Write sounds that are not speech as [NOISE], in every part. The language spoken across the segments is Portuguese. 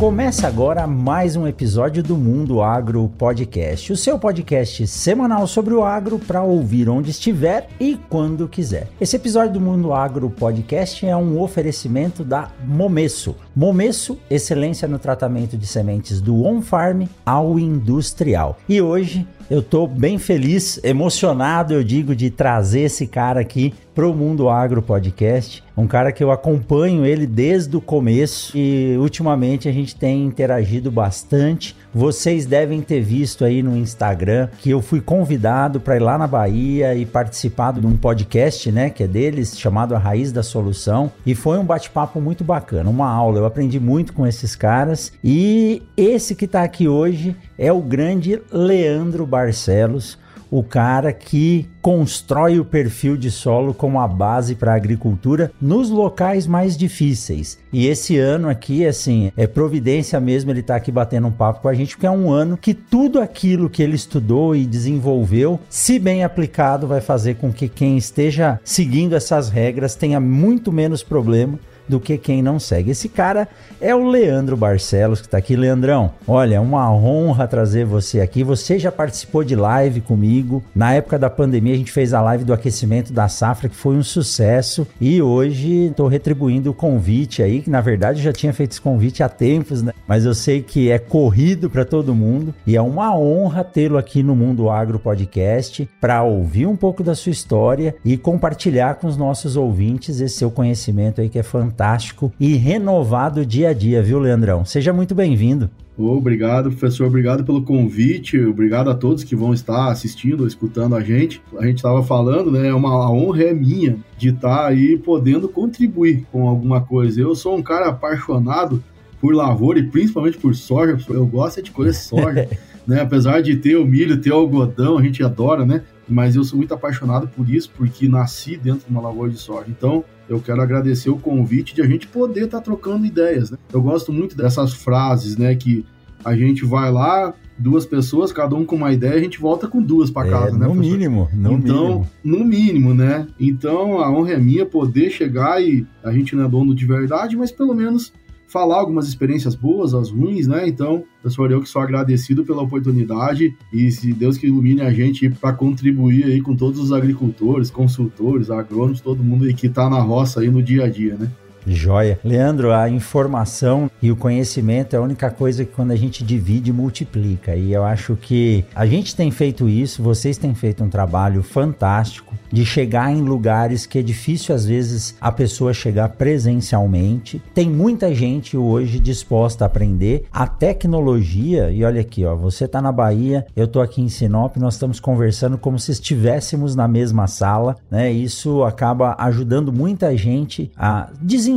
Começa agora mais um episódio do Mundo Agro Podcast, o seu podcast semanal sobre o agro para ouvir onde estiver e quando quiser. Esse episódio do Mundo Agro Podcast é um oferecimento da Momesso. Momesso, excelência no tratamento de sementes do on-farm ao industrial. E hoje eu tô bem feliz, emocionado, eu digo, de trazer esse cara aqui pro Mundo Agro Podcast. Um cara que eu acompanho ele desde o começo e ultimamente a gente tem interagido bastante. Vocês devem ter visto aí no Instagram que eu fui convidado para ir lá na Bahia e participar de um podcast, né, que é deles, chamado A Raiz da Solução, e foi um bate-papo muito bacana, uma aula. Eu aprendi muito com esses caras e esse que está aqui hoje é o grande Leandro Barcelos, o cara que constrói o perfil de solo como a base para a agricultura nos locais mais difíceis. E esse ano aqui, assim, é providência mesmo ele tá aqui batendo um papo com a gente, porque é um ano que tudo aquilo que ele estudou e desenvolveu, se bem aplicado, vai fazer com que quem esteja seguindo essas regras tenha muito menos problema do que quem não segue. Esse cara é o Leandro Barcelos, que está aqui. Leandrão, olha, é uma honra trazer você aqui. Você já participou de live comigo. Na época da pandemia, a gente fez a live do aquecimento da safra, que foi um sucesso. E hoje estou retribuindo o convite aí, que na verdade eu já tinha feito esse convite há tempos, né? Mas eu sei que é corrido para todo mundo. E é uma honra tê-lo aqui no Mundo Agro Podcast para ouvir um pouco da sua história e compartilhar com os nossos ouvintes esse seu conhecimento aí que é fantástico fantástico e renovado dia a dia, viu, Leandrão? Seja muito bem-vindo. Obrigado, professor. Obrigado pelo convite. Obrigado a todos que vão estar assistindo, escutando a gente. A gente estava falando, né? Uma a honra é minha de estar aí podendo contribuir com alguma coisa. Eu sou um cara apaixonado por lavoura e principalmente por soja. Eu gosto de colher soja, [LAUGHS] né? Apesar de ter o milho, ter o algodão, a gente adora, né? Mas eu sou muito apaixonado por isso, porque nasci dentro de uma lavoura de soja. Então, eu quero agradecer o convite de a gente poder estar tá trocando ideias. Né? Eu gosto muito dessas frases, né? Que a gente vai lá, duas pessoas, cada um com uma ideia, a gente volta com duas para é, casa, é, né? No professor? mínimo, no então, mínimo. no mínimo, né? Então a honra é minha poder chegar e a gente não é dono de verdade, mas pelo menos falar algumas experiências boas, as ruins, né? Então, pessoal, eu que sou agradecido pela oportunidade e se Deus que ilumine a gente para contribuir aí com todos os agricultores, consultores, agrônomos, todo mundo aí que está na roça aí no dia a dia, né? Joia. Leandro, a informação e o conhecimento é a única coisa que quando a gente divide, multiplica. E eu acho que a gente tem feito isso, vocês têm feito um trabalho fantástico de chegar em lugares que é difícil às vezes a pessoa chegar presencialmente. Tem muita gente hoje disposta a aprender a tecnologia. E olha aqui, ó, você tá na Bahia, eu tô aqui em Sinop, nós estamos conversando como se estivéssemos na mesma sala, né? Isso acaba ajudando muita gente a desenvolver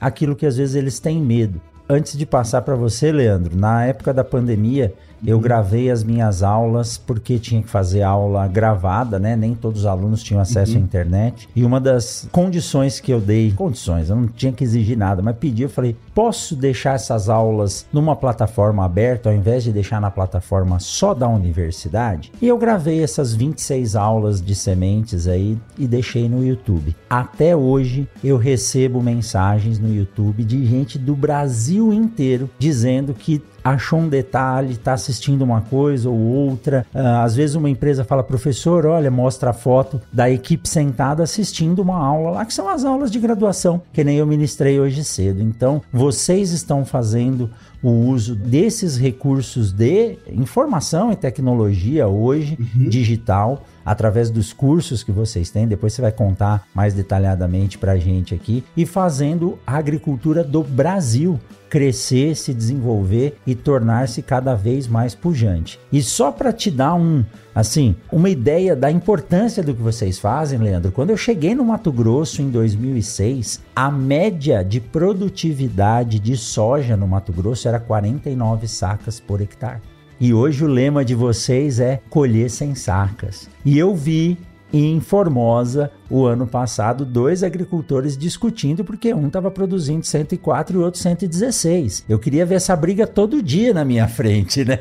aquilo que às vezes eles têm medo. Antes de passar para você, Leandro, na época da pandemia, eu uhum. gravei as minhas aulas porque tinha que fazer aula gravada, né? Nem todos os alunos tinham acesso uhum. à internet. E uma das condições que eu dei, condições, eu não tinha que exigir nada, mas pedi, eu falei: posso deixar essas aulas numa plataforma aberta ao invés de deixar na plataforma só da universidade? E eu gravei essas 26 aulas de sementes aí e deixei no YouTube. Até hoje eu recebo mensagens no YouTube de gente do Brasil inteiro dizendo que achou um detalhe, está assistindo uma coisa ou outra. Uh, às vezes uma empresa fala, professor, olha, mostra a foto da equipe sentada assistindo uma aula lá, que são as aulas de graduação, que nem eu ministrei hoje cedo. Então, vocês estão fazendo o uso desses recursos de informação e tecnologia hoje, uhum. digital, através dos cursos que vocês têm, depois você vai contar mais detalhadamente para a gente aqui, e fazendo a agricultura do Brasil crescer, se desenvolver e tornar-se cada vez mais pujante. E só para te dar um, assim, uma ideia da importância do que vocês fazem, Leandro, quando eu cheguei no Mato Grosso em 2006, a média de produtividade de soja no Mato Grosso era 49 sacas por hectare. E hoje o lema de vocês é colher sem sacas. E eu vi em Formosa o ano passado, dois agricultores discutindo porque um estava produzindo 104 e o outro 116. Eu queria ver essa briga todo dia na minha frente, [LAUGHS] né?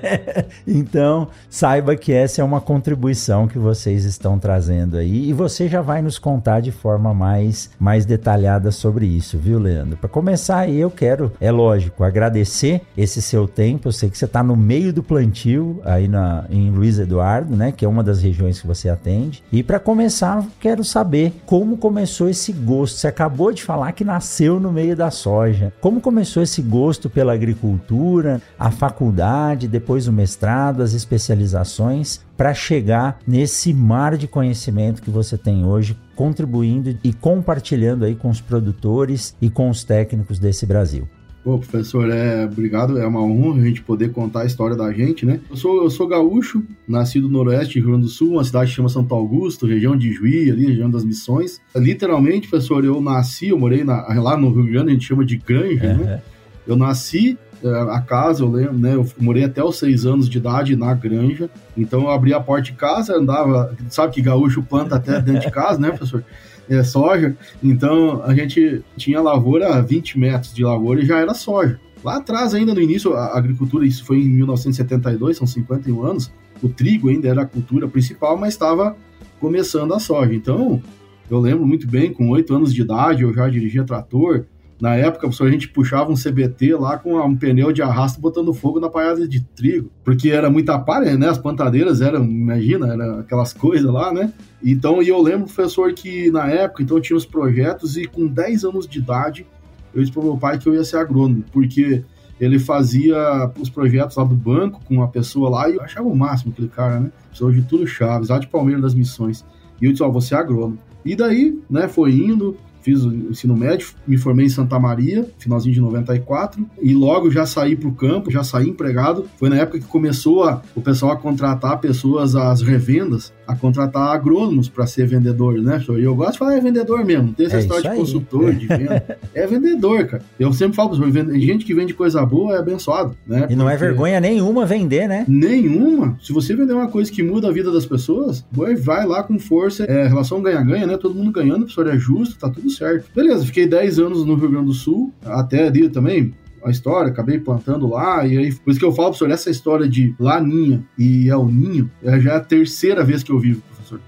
Então, saiba que essa é uma contribuição que vocês estão trazendo aí e você já vai nos contar de forma mais, mais detalhada sobre isso, viu, Leandro? Para começar eu quero, é lógico, agradecer esse seu tempo. Eu sei que você está no meio do plantio aí na, em Luiz Eduardo, né? Que é uma das regiões que você atende. E para começar, quero saber como começou esse gosto. Você acabou de falar que nasceu no meio da soja. Como começou esse gosto pela agricultura, a faculdade, depois o mestrado, as especializações, para chegar nesse mar de conhecimento que você tem hoje, contribuindo e compartilhando aí com os produtores e com os técnicos desse Brasil. Pô, professor, é, obrigado, é uma honra a gente poder contar a história da gente, né? Eu sou, eu sou gaúcho, nascido no noroeste Rio Grande do Sul, uma cidade que chama Santo Augusto, região de Juí, ali, região das Missões. Literalmente, professor, eu nasci, eu morei na, lá no Rio Grande, a gente chama de granja, é, né? Eu nasci, é, a casa, eu lembro, né? Eu morei até os seis anos de idade na granja, então eu abria a porta de casa, andava, sabe que gaúcho planta até dentro de casa, né, professor? [LAUGHS] é, soja. Então a gente tinha lavoura a 20 metros de lavoura e já era soja. Lá atrás, ainda no início, a agricultura, isso foi em 1972, são 51 anos, o trigo ainda era a cultura principal, mas estava começando a soja. Então, eu lembro muito bem, com 8 anos de idade, eu já dirigia trator, na época, a gente puxava um CBT lá com um pneu de arrasto botando fogo na palhada de trigo, porque era muita palha, né? As plantadeiras eram, imagina, eram aquelas coisas lá, né? Então, e eu lembro, professor, que na época, então, tinha os projetos e com 10 anos de idade, eu disse para meu pai que eu ia ser agrônomo, porque ele fazia os projetos lá do banco com uma pessoa lá e eu achava o máximo aquele cara, né? Pessoa de tudo Chaves, lá de Palmeiras das Missões. E eu disse, ó, oh, você é agrônomo. E daí, né, foi indo, fiz o ensino médio, me formei em Santa Maria, finalzinho de 94, e logo já saí para o campo, já saí empregado. Foi na época que começou a, o pessoal a contratar pessoas, as revendas, a contratar agrônomos para ser vendedor, né? E eu gosto de falar é vendedor mesmo, não tem essa é história de consultor, de venda. [LAUGHS] é vendedor, cara. Eu sempre falo para gente que vende coisa boa é abençoado, né? E não é vergonha nenhuma vender, né? Nenhuma. Se você vender uma coisa que muda a vida das pessoas, vai lá com força. É relação ganha-ganha, né? Todo mundo ganhando, o professor é justo, tá tudo certo. Beleza, fiquei 10 anos no Rio Grande do Sul, até ali também, a história, acabei plantando lá, e aí, por isso que eu falo, professor, essa história de Laninha e El Ninho, é já a terceira vez que eu vivo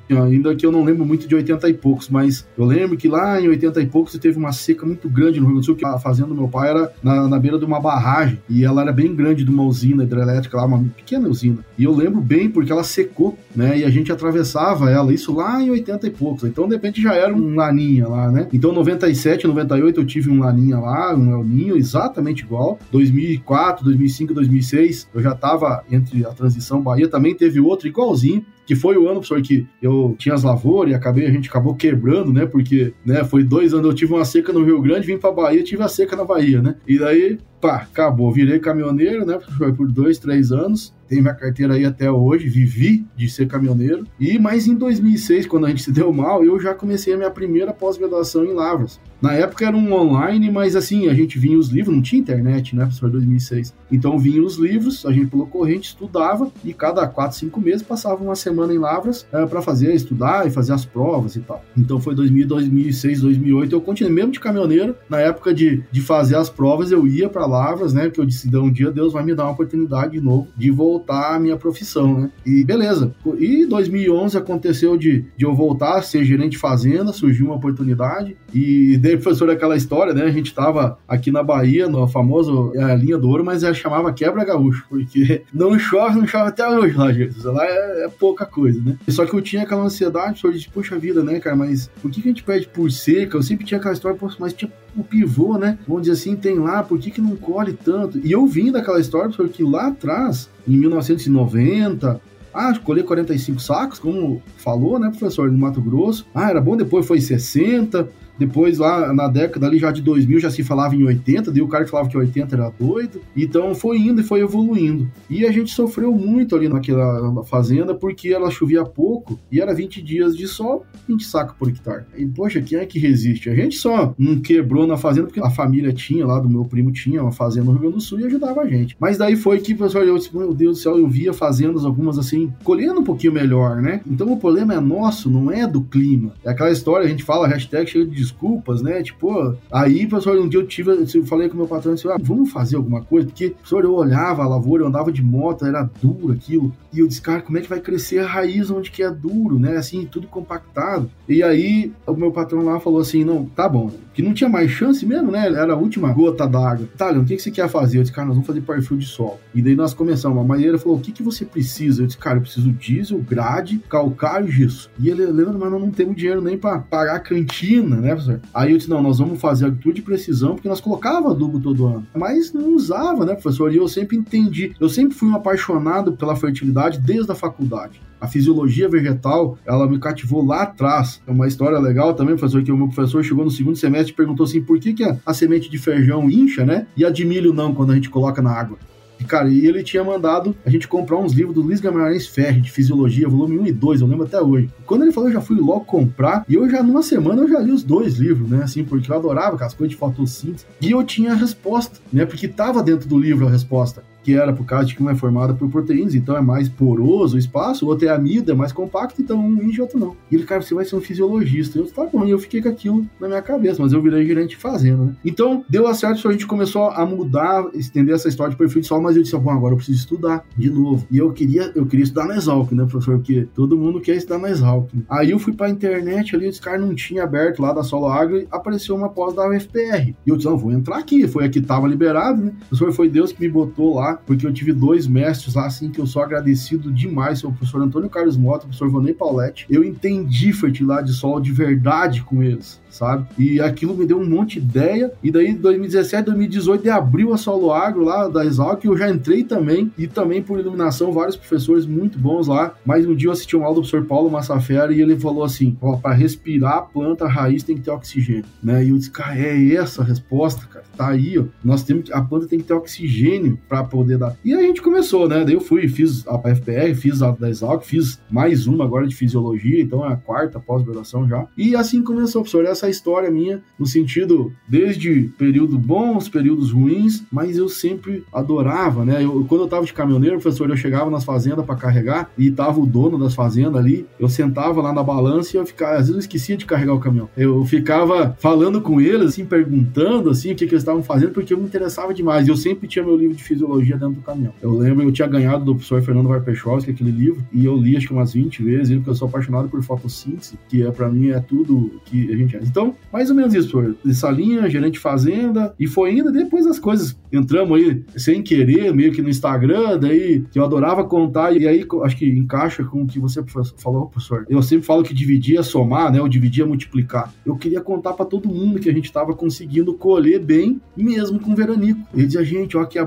Ainda que eu não lembro muito de 80 e poucos, mas eu lembro que lá em 80 e poucos teve uma seca muito grande no Rio Grande do Sul, que a fazenda do meu pai era na, na beira de uma barragem, e ela era bem grande de uma usina hidrelétrica lá, uma pequena usina. E eu lembro bem porque ela secou, né? E a gente atravessava ela, isso lá em 80 e poucos. Então, de repente, já era um laninha lá, né? Então, 97, 98 eu tive um laninha lá, um El Ninho, exatamente igual. 2004, 2005, 2006, eu já tava entre a transição Bahia, também teve outro igualzinho que foi o ano, professor, que eu tinha as lavouras e acabei, a gente acabou quebrando, né? Porque, né, foi dois anos, eu tive uma seca no Rio Grande, vim pra Bahia, tive a seca na Bahia, né? E daí, pá, acabou. Virei caminhoneiro, né? Foi por dois, três anos. Tenho minha carteira aí até hoje, vivi de ser caminhoneiro. E mais em 2006, quando a gente se deu mal, eu já comecei a minha primeira pós-graduação em Lavras. Na época era um online, mas assim, a gente vinha os livros, não tinha internet, né, professor, 2006. Então vinha os livros, a gente pelo corrente estudava e cada quatro, cinco meses passava uma semana em Lavras é, para fazer, estudar e fazer as provas e tal. Então foi 2000, 2006, 2008, eu continuei mesmo de caminhoneiro. Na época de, de fazer as provas, eu ia para Lavras, né, porque eu disse, um dia Deus vai me dar uma oportunidade de novo de voltar à minha profissão, né. E beleza. E 2011 aconteceu de, de eu voltar a ser gerente de fazenda, surgiu uma oportunidade e daí, professor, aquela história, né? A gente tava aqui na Bahia, no famoso é linha do ouro, mas ela chamava quebra gaúcho, porque [LAUGHS] não chove, não chove até hoje lá, gente. Lá é, é, pouca coisa, né? Só que eu tinha aquela ansiedade, professor, de puxa vida, né, cara? Mas por que, que a gente perde por seca? Eu sempre tinha aquela história, mas tinha o pivô, né? Dizer assim, tem lá, por que, que não colhe tanto? E eu vim daquela história, professor, que lá atrás, em 1990, ah, colher 45 sacos, como falou, né, professor, no Mato Grosso. Ah, era bom, depois foi 60, Depois, lá na década ali já de 2000, já se falava em 80, daí o cara falava que 80 era doido. Então foi indo e foi evoluindo. E a gente sofreu muito ali naquela fazenda porque ela chovia pouco e era 20 dias de sol, 20 sacos por hectare. E poxa, quem é que resiste? A gente só não quebrou na fazenda porque a família tinha lá, do meu primo tinha uma fazenda no Rio Grande do Sul e ajudava a gente. Mas daí foi que, pessoal, eu disse, meu Deus do céu, eu via fazendas algumas assim, colhendo um pouquinho melhor, né? Então o problema é nosso, não é do clima. É aquela história, a gente fala, hashtag cheio de desculpas, né? Tipo, aí, pessoal, um dia eu tive, eu falei com meu patrão, assim, ah, vamos fazer alguma coisa, porque, professor, eu olhava a lavoura, eu andava de moto, era duro aquilo, e eu disse, cara, como é que vai crescer a raiz onde que é duro, né? Assim, tudo compactado. E aí, o meu patrão lá falou assim, não, tá bom, que não tinha mais chance mesmo, né? Era a última gota d'água. Tá, Leon, o que, que você quer fazer? Eu disse, cara, nós vamos fazer perfil de solo. E daí nós começamos. A Maíra falou, o que, que você precisa? Eu disse, cara, eu preciso diesel, grade, calcário e gesso. E ele, Leandro, mas nós não temos dinheiro nem para pagar a cantina, né, Aí eu disse, não, nós vamos fazer agricultura de precisão, porque nós colocava adubo todo ano. Mas não usava, né, professor? E eu sempre entendi. Eu sempre fui um apaixonado pela fertilidade desde a faculdade a fisiologia vegetal, ela me cativou lá atrás. É uma história legal também, professor, que o meu professor chegou no segundo semestre e perguntou assim, por que, que a, a semente de feijão incha, né? E a de milho não, quando a gente coloca na água. Cara, e ele tinha mandado a gente comprar uns livros do Luiz Guimarães Ferre, de Fisiologia, volume 1 e 2, eu lembro até hoje. Quando ele falou, eu já fui logo comprar, e eu já, numa semana, eu já li os dois livros, né, assim, porque eu adorava aquelas coisas de fotossíntese. E eu tinha a resposta, né, porque tava dentro do livro a resposta que era por causa de que uma é formada por proteínas, então é mais poroso o espaço, o outro é amido, é mais compacto, então um incha, outro não. E ele, cara, você vai ser um fisiologista. Eu, tá bom, e eu fiquei com aquilo na minha cabeça, mas eu virei gerente fazendo, né? Então, deu a certo, a gente começou a mudar, estender essa história de perfil de solo, mas eu disse, bom, agora eu preciso estudar de novo. E eu queria, eu queria estudar na Exalc, né, professor? Porque todo mundo quer estudar na Exalc. Aí eu fui pra internet ali, os caras não tinha aberto lá da Solo Agro apareceu uma pós da UFPR. E eu disse, não, vou entrar aqui. Foi aqui, tava liberado, né? O professor foi Deus que me botou lá porque eu tive dois mestres lá, assim, que eu sou agradecido demais, o professor Antônio Carlos Mota, o professor Vonei Pauletti. Eu entendi fertilidade de solo de verdade com eles sabe? E aquilo me deu um monte de ideia. E daí, 2017, 2018, abriu a Solo Agro lá da Exalc, eu já entrei também. E também por iluminação, vários professores muito bons lá. Mas um dia eu assisti um aula do professor Paulo Massafera e ele falou assim: ó, para respirar a planta, a raiz tem que ter oxigênio, né? E eu disse, cara, é essa a resposta, cara. Tá aí, ó. Nós temos a planta tem que ter oxigênio para poder dar. E a gente começou, né? Daí eu fui, fiz a FPR, fiz a da Exalc, fiz mais uma agora de fisiologia, então é a quarta pós-graduação já. E assim começou, professor. Essa essa história minha, no sentido desde períodos bons, períodos ruins, mas eu sempre adorava, né? Eu, quando eu tava de caminhoneiro, professor, eu chegava nas fazendas para carregar e tava o dono das fazendas ali, eu sentava lá na balança e eu ficava, às vezes eu esquecia de carregar o caminhão. Eu ficava falando com eles, assim, perguntando, assim, o que, que eles estavam fazendo, porque eu me interessava demais. Eu sempre tinha meu livro de fisiologia dentro do caminhão. Eu lembro, eu tinha ganhado do professor Fernando Varpechowski aquele livro, e eu li acho que umas 20 vezes, porque eu sou apaixonado por fotossíntese, que é para mim é tudo que a gente é. Então, mais ou menos isso, foi essa linha, gerente de fazenda, e foi indo, depois as coisas entramos aí sem querer, meio que no Instagram, daí que eu adorava contar, e aí acho que encaixa com o que você falou, professor. Eu sempre falo que dividir é somar, né? Eu dividir é multiplicar. Eu queria contar para todo mundo que a gente estava conseguindo colher bem, mesmo com o veranico. Ele dizia, gente, ó, aqui é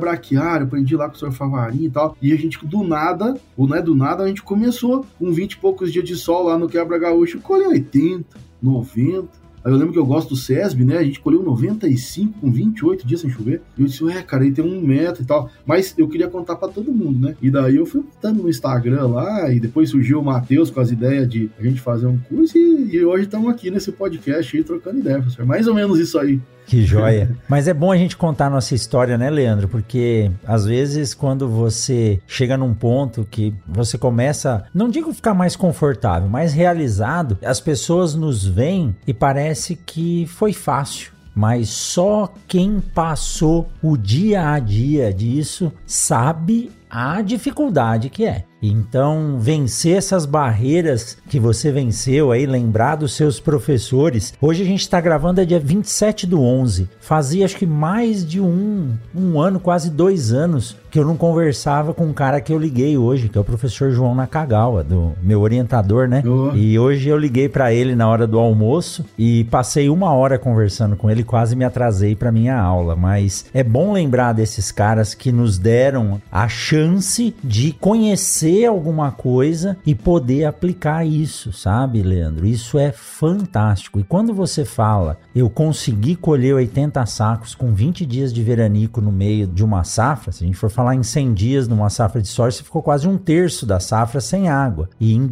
aprendi lá com o senhor Favarinho e tal. E a gente, do nada, ou não é do nada, a gente começou com 20 e poucos dias de sol lá no Quebra Gaúcho, colheu 80, 90, Aí eu lembro que eu gosto do SESB, né? A gente colheu 95 com 28 dias sem chover. E eu disse, ué, cara, aí tem um metro e tal. Mas eu queria contar para todo mundo, né? E daí eu fui botando no Instagram lá, e depois surgiu o Matheus com as ideias de a gente fazer um curso, e, e hoje estamos aqui nesse podcast aí trocando ideia, professor. Mais ou menos isso aí. Que joia. [LAUGHS] Mas é bom a gente contar a nossa história, né, Leandro? Porque às vezes quando você chega num ponto que você começa, não digo ficar mais confortável, mais realizado, as pessoas nos veem e parece que foi fácil mas só quem passou o dia a dia disso sabe a dificuldade que é. Então, vencer essas barreiras que você venceu aí, lembrar dos seus professores. Hoje a gente está gravando é dia 27 do 11. Fazia acho que mais de um, um ano, quase dois anos, que eu não conversava com um cara que eu liguei hoje, que é o professor João Nakagawa, do meu orientador, né? Oh. E hoje eu liguei para ele na hora do almoço e passei uma hora conversando com ele, quase me atrasei para minha aula. Mas é bom lembrar desses caras que nos deram a chance chance de conhecer alguma coisa e poder aplicar isso, sabe, Leandro? Isso é fantástico. E quando você fala, eu consegui colher 80 sacos com 20 dias de veranico no meio de uma safra, se a gente for falar em 100 dias numa safra de soja, você ficou quase um terço da safra sem água. E em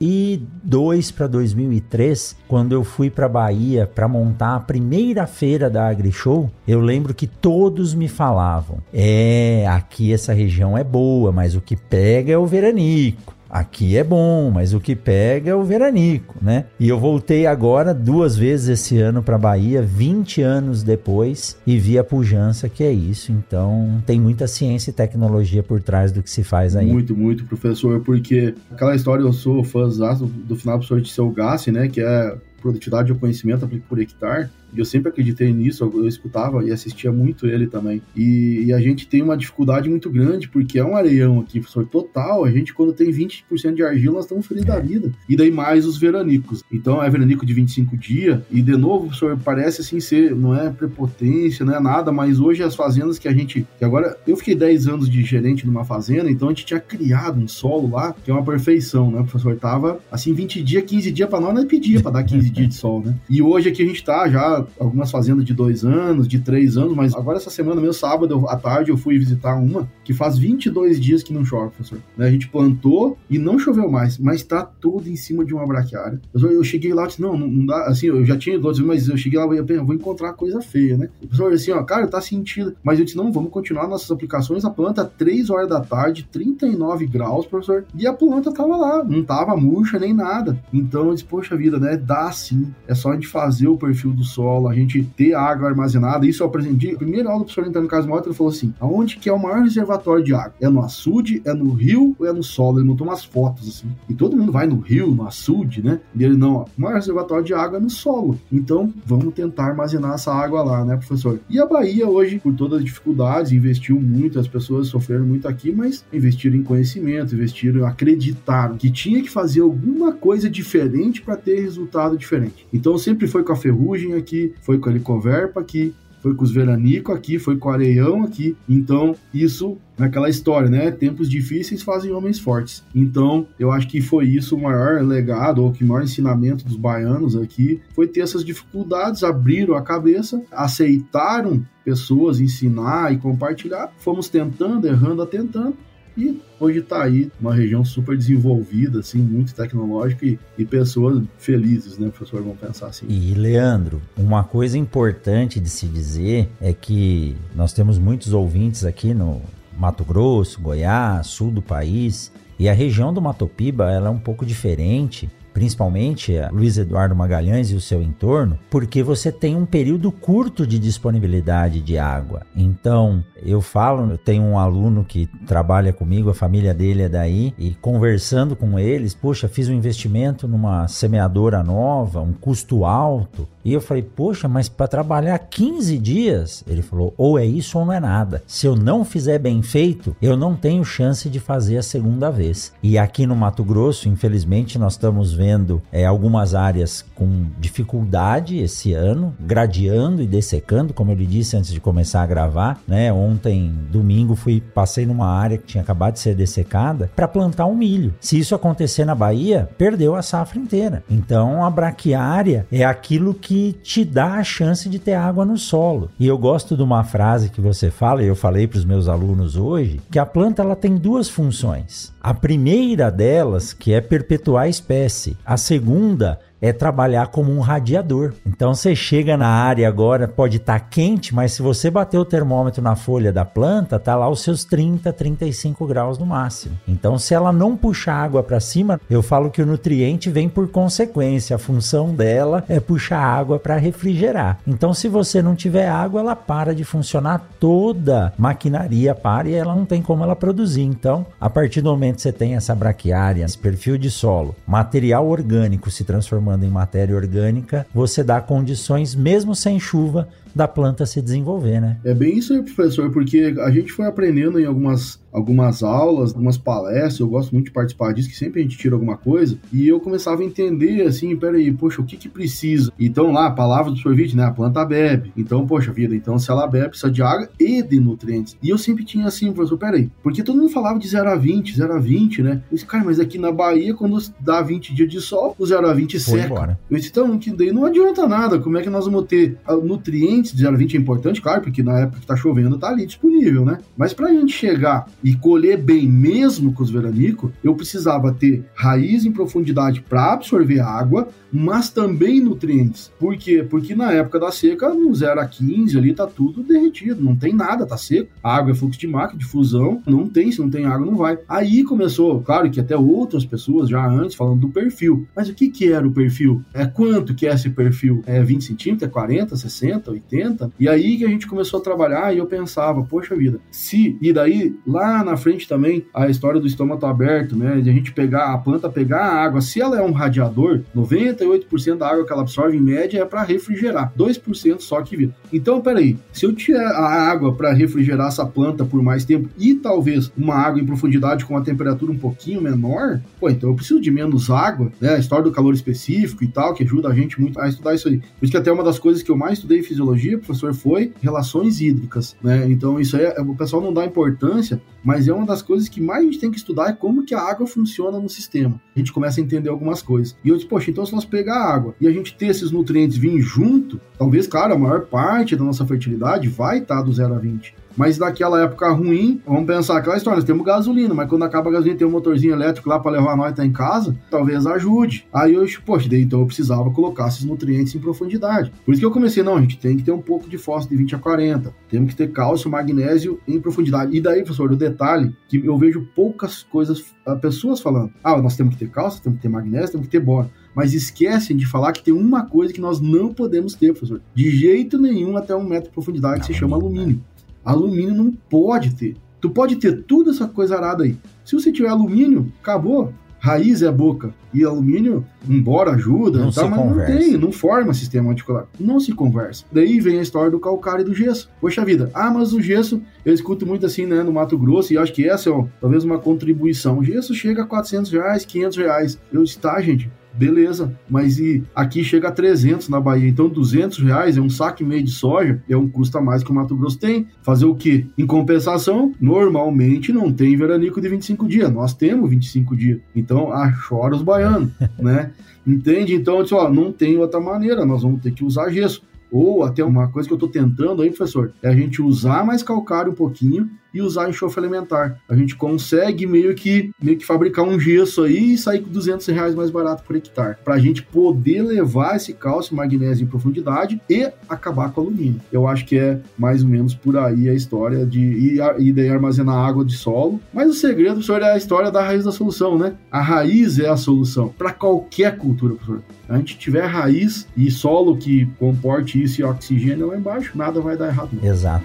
2002 para 2003, quando eu fui para Bahia para montar a primeira feira da AgriShow, eu lembro que todos me falavam: "É, aqui essa região é boa, mas o que pega é o veranico". Aqui é bom, mas o que pega é o veranico, né? E eu voltei agora duas vezes esse ano para Bahia, 20 anos depois, e vi a pujança que é isso. Então, tem muita ciência e tecnologia por trás do que se faz aí. Muito, muito, professor, porque aquela história eu sou fãzão do final do professor de seu Gassi, né, que é produtividade ou conhecimento por hectare, e eu sempre acreditei nisso, eu, escutava e assistia muito ele também. E, e, a gente tem uma dificuldade muito grande, porque é um areião aqui, professor, total. A gente, quando tem 20% de argila, nós estamos felizes da é. vida. E daí mais os veranicos. Então é veranico de 25 dias, e de novo, professor, parece assim ser, não é prepotência, não é nada, mas hoje as fazendas que a gente. Que agora, eu fiquei 10 anos de gerente numa fazenda, então a gente tinha criado um solo lá, que é uma perfeição, né, professor? Tava assim, 20 dias, 15 dias para nós, nós pedia para dar 15 [LAUGHS] dias de sol, né? E hoje aqui a gente tá já algumas fazendas de dois anos, de três anos, mas agora essa semana, meu sábado à tarde, eu fui visitar uma que faz 22 dias que não chove, professor. Né? A gente plantou e não choveu mais, mas tá tudo em cima de uma braquiária. Eu, cheguei lá e disse, não, não dá, assim, eu já tinha dois, mas eu cheguei lá e eu vou encontrar coisa feia, né? O professor assim, ó, cara, tá sentindo. Mas eu disse, não, vamos continuar nossas aplicações. A planta, 3 horas da tarde, 39 graus, professor, e a planta tava lá, não tava murcha nem nada. Então eu disse, poxa vida, né? Dá sim. É só a gente fazer o perfil do solo, a gente ter água armazenada. Isso eu aprendi. A primeira aula do professor Antônio Casmota, ele falou assim: aonde que é o maior reservatório de água? É no açude, é no rio ou é no solo? Ele montou umas fotos assim. E todo mundo vai no rio, no açude, né? E ele não, ó, o maior reservatório de água é no solo. Então vamos tentar armazenar essa água lá, né, professor? E a Bahia hoje, por todas as dificuldades, investiu muito, as pessoas sofreram muito aqui, mas investiram em conhecimento, investiram, acreditaram que tinha que fazer alguma coisa diferente para ter resultado diferente. Então sempre foi com a ferrugem aqui, foi com a Helicoverpa aqui, foi com os Veranico aqui, foi com o Areião aqui. Então, isso naquela história, né? Tempos difíceis fazem homens fortes. Então, eu acho que foi isso o maior legado, ou que maior ensinamento dos baianos aqui, foi ter essas dificuldades, abriram a cabeça, aceitaram pessoas ensinar e compartilhar. Fomos tentando, errando, atentando, e hoje está aí uma região super desenvolvida, assim, muito tecnológica e, e, pessoas felizes, né, professor? Vamos pensar assim. E, Leandro, uma coisa importante de se dizer é que nós temos muitos ouvintes aqui no Mato Grosso, Goiás, sul do país, e a região do Mato Piba ela é um pouco diferente principalmente a Luiz Eduardo Magalhães e o seu entorno, porque você tem um período curto de disponibilidade de água. Então, eu falo, eu tenho um aluno que trabalha comigo, a família dele é daí, e conversando com eles, poxa, fiz um investimento numa semeadora nova, um custo alto, e eu falei, poxa, mas para trabalhar 15 dias, ele falou, ou é isso ou não é nada. Se eu não fizer bem feito, eu não tenho chance de fazer a segunda vez. E aqui no Mato Grosso, infelizmente, nós estamos vendo é, algumas áreas com dificuldade esse ano, gradeando e dessecando, como ele disse antes de começar a gravar, né? Ontem, domingo, fui passei numa área que tinha acabado de ser dessecada para plantar um milho. Se isso acontecer na Bahia, perdeu a safra inteira. Então, a braquiária é aquilo que que te dá a chance de ter água no solo. E eu gosto de uma frase que você fala, e eu falei para os meus alunos hoje, que a planta ela tem duas funções. A primeira delas, que é perpetuar a espécie. A segunda é trabalhar como um radiador. Então você chega na área agora, pode estar tá quente, mas se você bater o termômetro na folha da planta, tá lá os seus 30, 35 graus no máximo. Então se ela não puxar água para cima, eu falo que o nutriente vem por consequência. A função dela é puxar água para refrigerar. Então se você não tiver água, ela para de funcionar toda maquinaria para e ela não tem como ela produzir. Então, a partir do momento que você tem essa braquiária, esse perfil de solo, material orgânico se transformando transformando em matéria orgânica, você dá condições, mesmo sem chuva, da planta se desenvolver, né? É bem isso aí, professor, porque a gente foi aprendendo em algumas algumas aulas, algumas palestras, eu gosto muito de participar disso, que sempre a gente tira alguma coisa, e eu começava a entender assim, peraí, poxa, o que que precisa? Então lá, a palavra do sorvete, né, a planta bebe. Então, poxa vida, então se ela bebe, precisa de água e de nutrientes. E eu sempre tinha assim, professor, peraí, porque todo mundo falava de 0 a 20, 0 a 20, né? Eu disse, cara, mas aqui na Bahia, quando dá 20 dias de sol, o 0 a 20 Foi seca. Embora. Eu disse, então, que daí não adianta nada, como é que nós vamos ter ah, nutrientes de 0 a 20 é importante, claro, porque na época que tá chovendo tá ali disponível, né? Mas pra gente chegar e colher bem mesmo com os veranicos, eu precisava ter raiz em profundidade para absorver água, mas também nutrientes. Por quê? Porque na época da seca, no 0 a 15 ali tá tudo derretido, não tem nada, tá seco. A água é fluxo de máquina, de fusão, não tem, se não tem água não vai. Aí começou, claro que até outras pessoas já antes falando do perfil. Mas o que que era o perfil? É quanto que é esse perfil? É 20 centímetros, é 40, 60, 80? E aí que a gente começou a trabalhar e eu pensava, poxa vida, se... E daí, lá na frente também, a história do estômago aberto, né? De a gente pegar, a planta pegar a água, se ela é um radiador, 90 98% da água que ela absorve em média é para refrigerar, 2% só que vira. Então, peraí, se eu tiver a água para refrigerar essa planta por mais tempo e talvez uma água em profundidade com uma temperatura um pouquinho menor, pô, então eu preciso de menos água, né? A história do calor específico e tal, que ajuda a gente muito a estudar isso aí. Por isso que até uma das coisas que eu mais estudei em fisiologia, professor, foi relações hídricas, né? Então isso aí, o pessoal não dá importância, mas é uma das coisas que mais a gente tem que estudar é como que a água funciona no sistema. A gente começa a entender algumas coisas. E eu disse, poxa, então se nós pegar água e a gente ter esses nutrientes vir junto, talvez, claro, a maior parte da nossa fertilidade vai estar tá do 0 a 20. Mas daquela época ruim, vamos pensar aquela história, nós temos gasolina, mas quando acaba a gasolina tem um motorzinho elétrico lá para levar nós até em casa, talvez ajude. Aí eu, poxa, daí então eu precisava colocar esses nutrientes em profundidade. Por isso que eu comecei, não, a gente tem que ter um pouco de fósforo de 20 a 40, temos que ter cálcio, magnésio em profundidade. E daí, professor, o detalhe que eu vejo poucas coisas, ah, pessoas falando, ah, nós temos que ter cálcio, temos que ter magnésio, temos que ter boro mas esquecem de falar que tem uma coisa que nós não podemos ter, professor. De jeito nenhum até um metro de profundidade, que se chama alumínio. Alumínio não pode ter. Tu pode ter tudo essa coisa arada aí. Se você tiver alumínio, acabou. Raiz é a boca. E alumínio, embora ajuda, não tá, mas conversa. não tem, não forma sistema articular. Não se conversa. Daí vem a história do calcário e do gesso. Poxa vida, ah, mas o gesso, eu escuto muito assim, né, no Mato Grosso, e acho que essa é ó, talvez uma contribuição. O gesso chega a 400 reais, 500 reais. Eu disse, tá, gente, beleza, mas e aqui chega a 300 na Bahia, então 200 reais é um saco e meio de soja, é um custo a mais que o Mato Grosso tem. Fazer o quê? Em compensação, normalmente não tem veranico de 25 dias, nós temos 25 dias, então ah, chora os baianos, [LAUGHS] né? Entende? Então, disse, ó, não tem outra maneira, nós vamos ter que usar gesso. Ou até uma coisa que eu estou tentando aí, professor, é a gente usar mais calcário um pouquinho e usar enxofre alimentar. A gente consegue meio que, meio que fabricar um gesso aí e sair com 200 reais mais barato por hectare. Para a gente poder levar esse cálcio e magnésio em profundidade e acabar com o alumínio. Eu acho que é mais ou menos por aí a história de ir, ir daí armazenar água de solo. Mas o segredo, professor, é a história da raiz da solução, né? A raiz é a solução para qualquer cultura, professor. A gente tiver raiz e solo que comporte isso e oxigênio lá embaixo, nada vai dar errado. Não. Exato.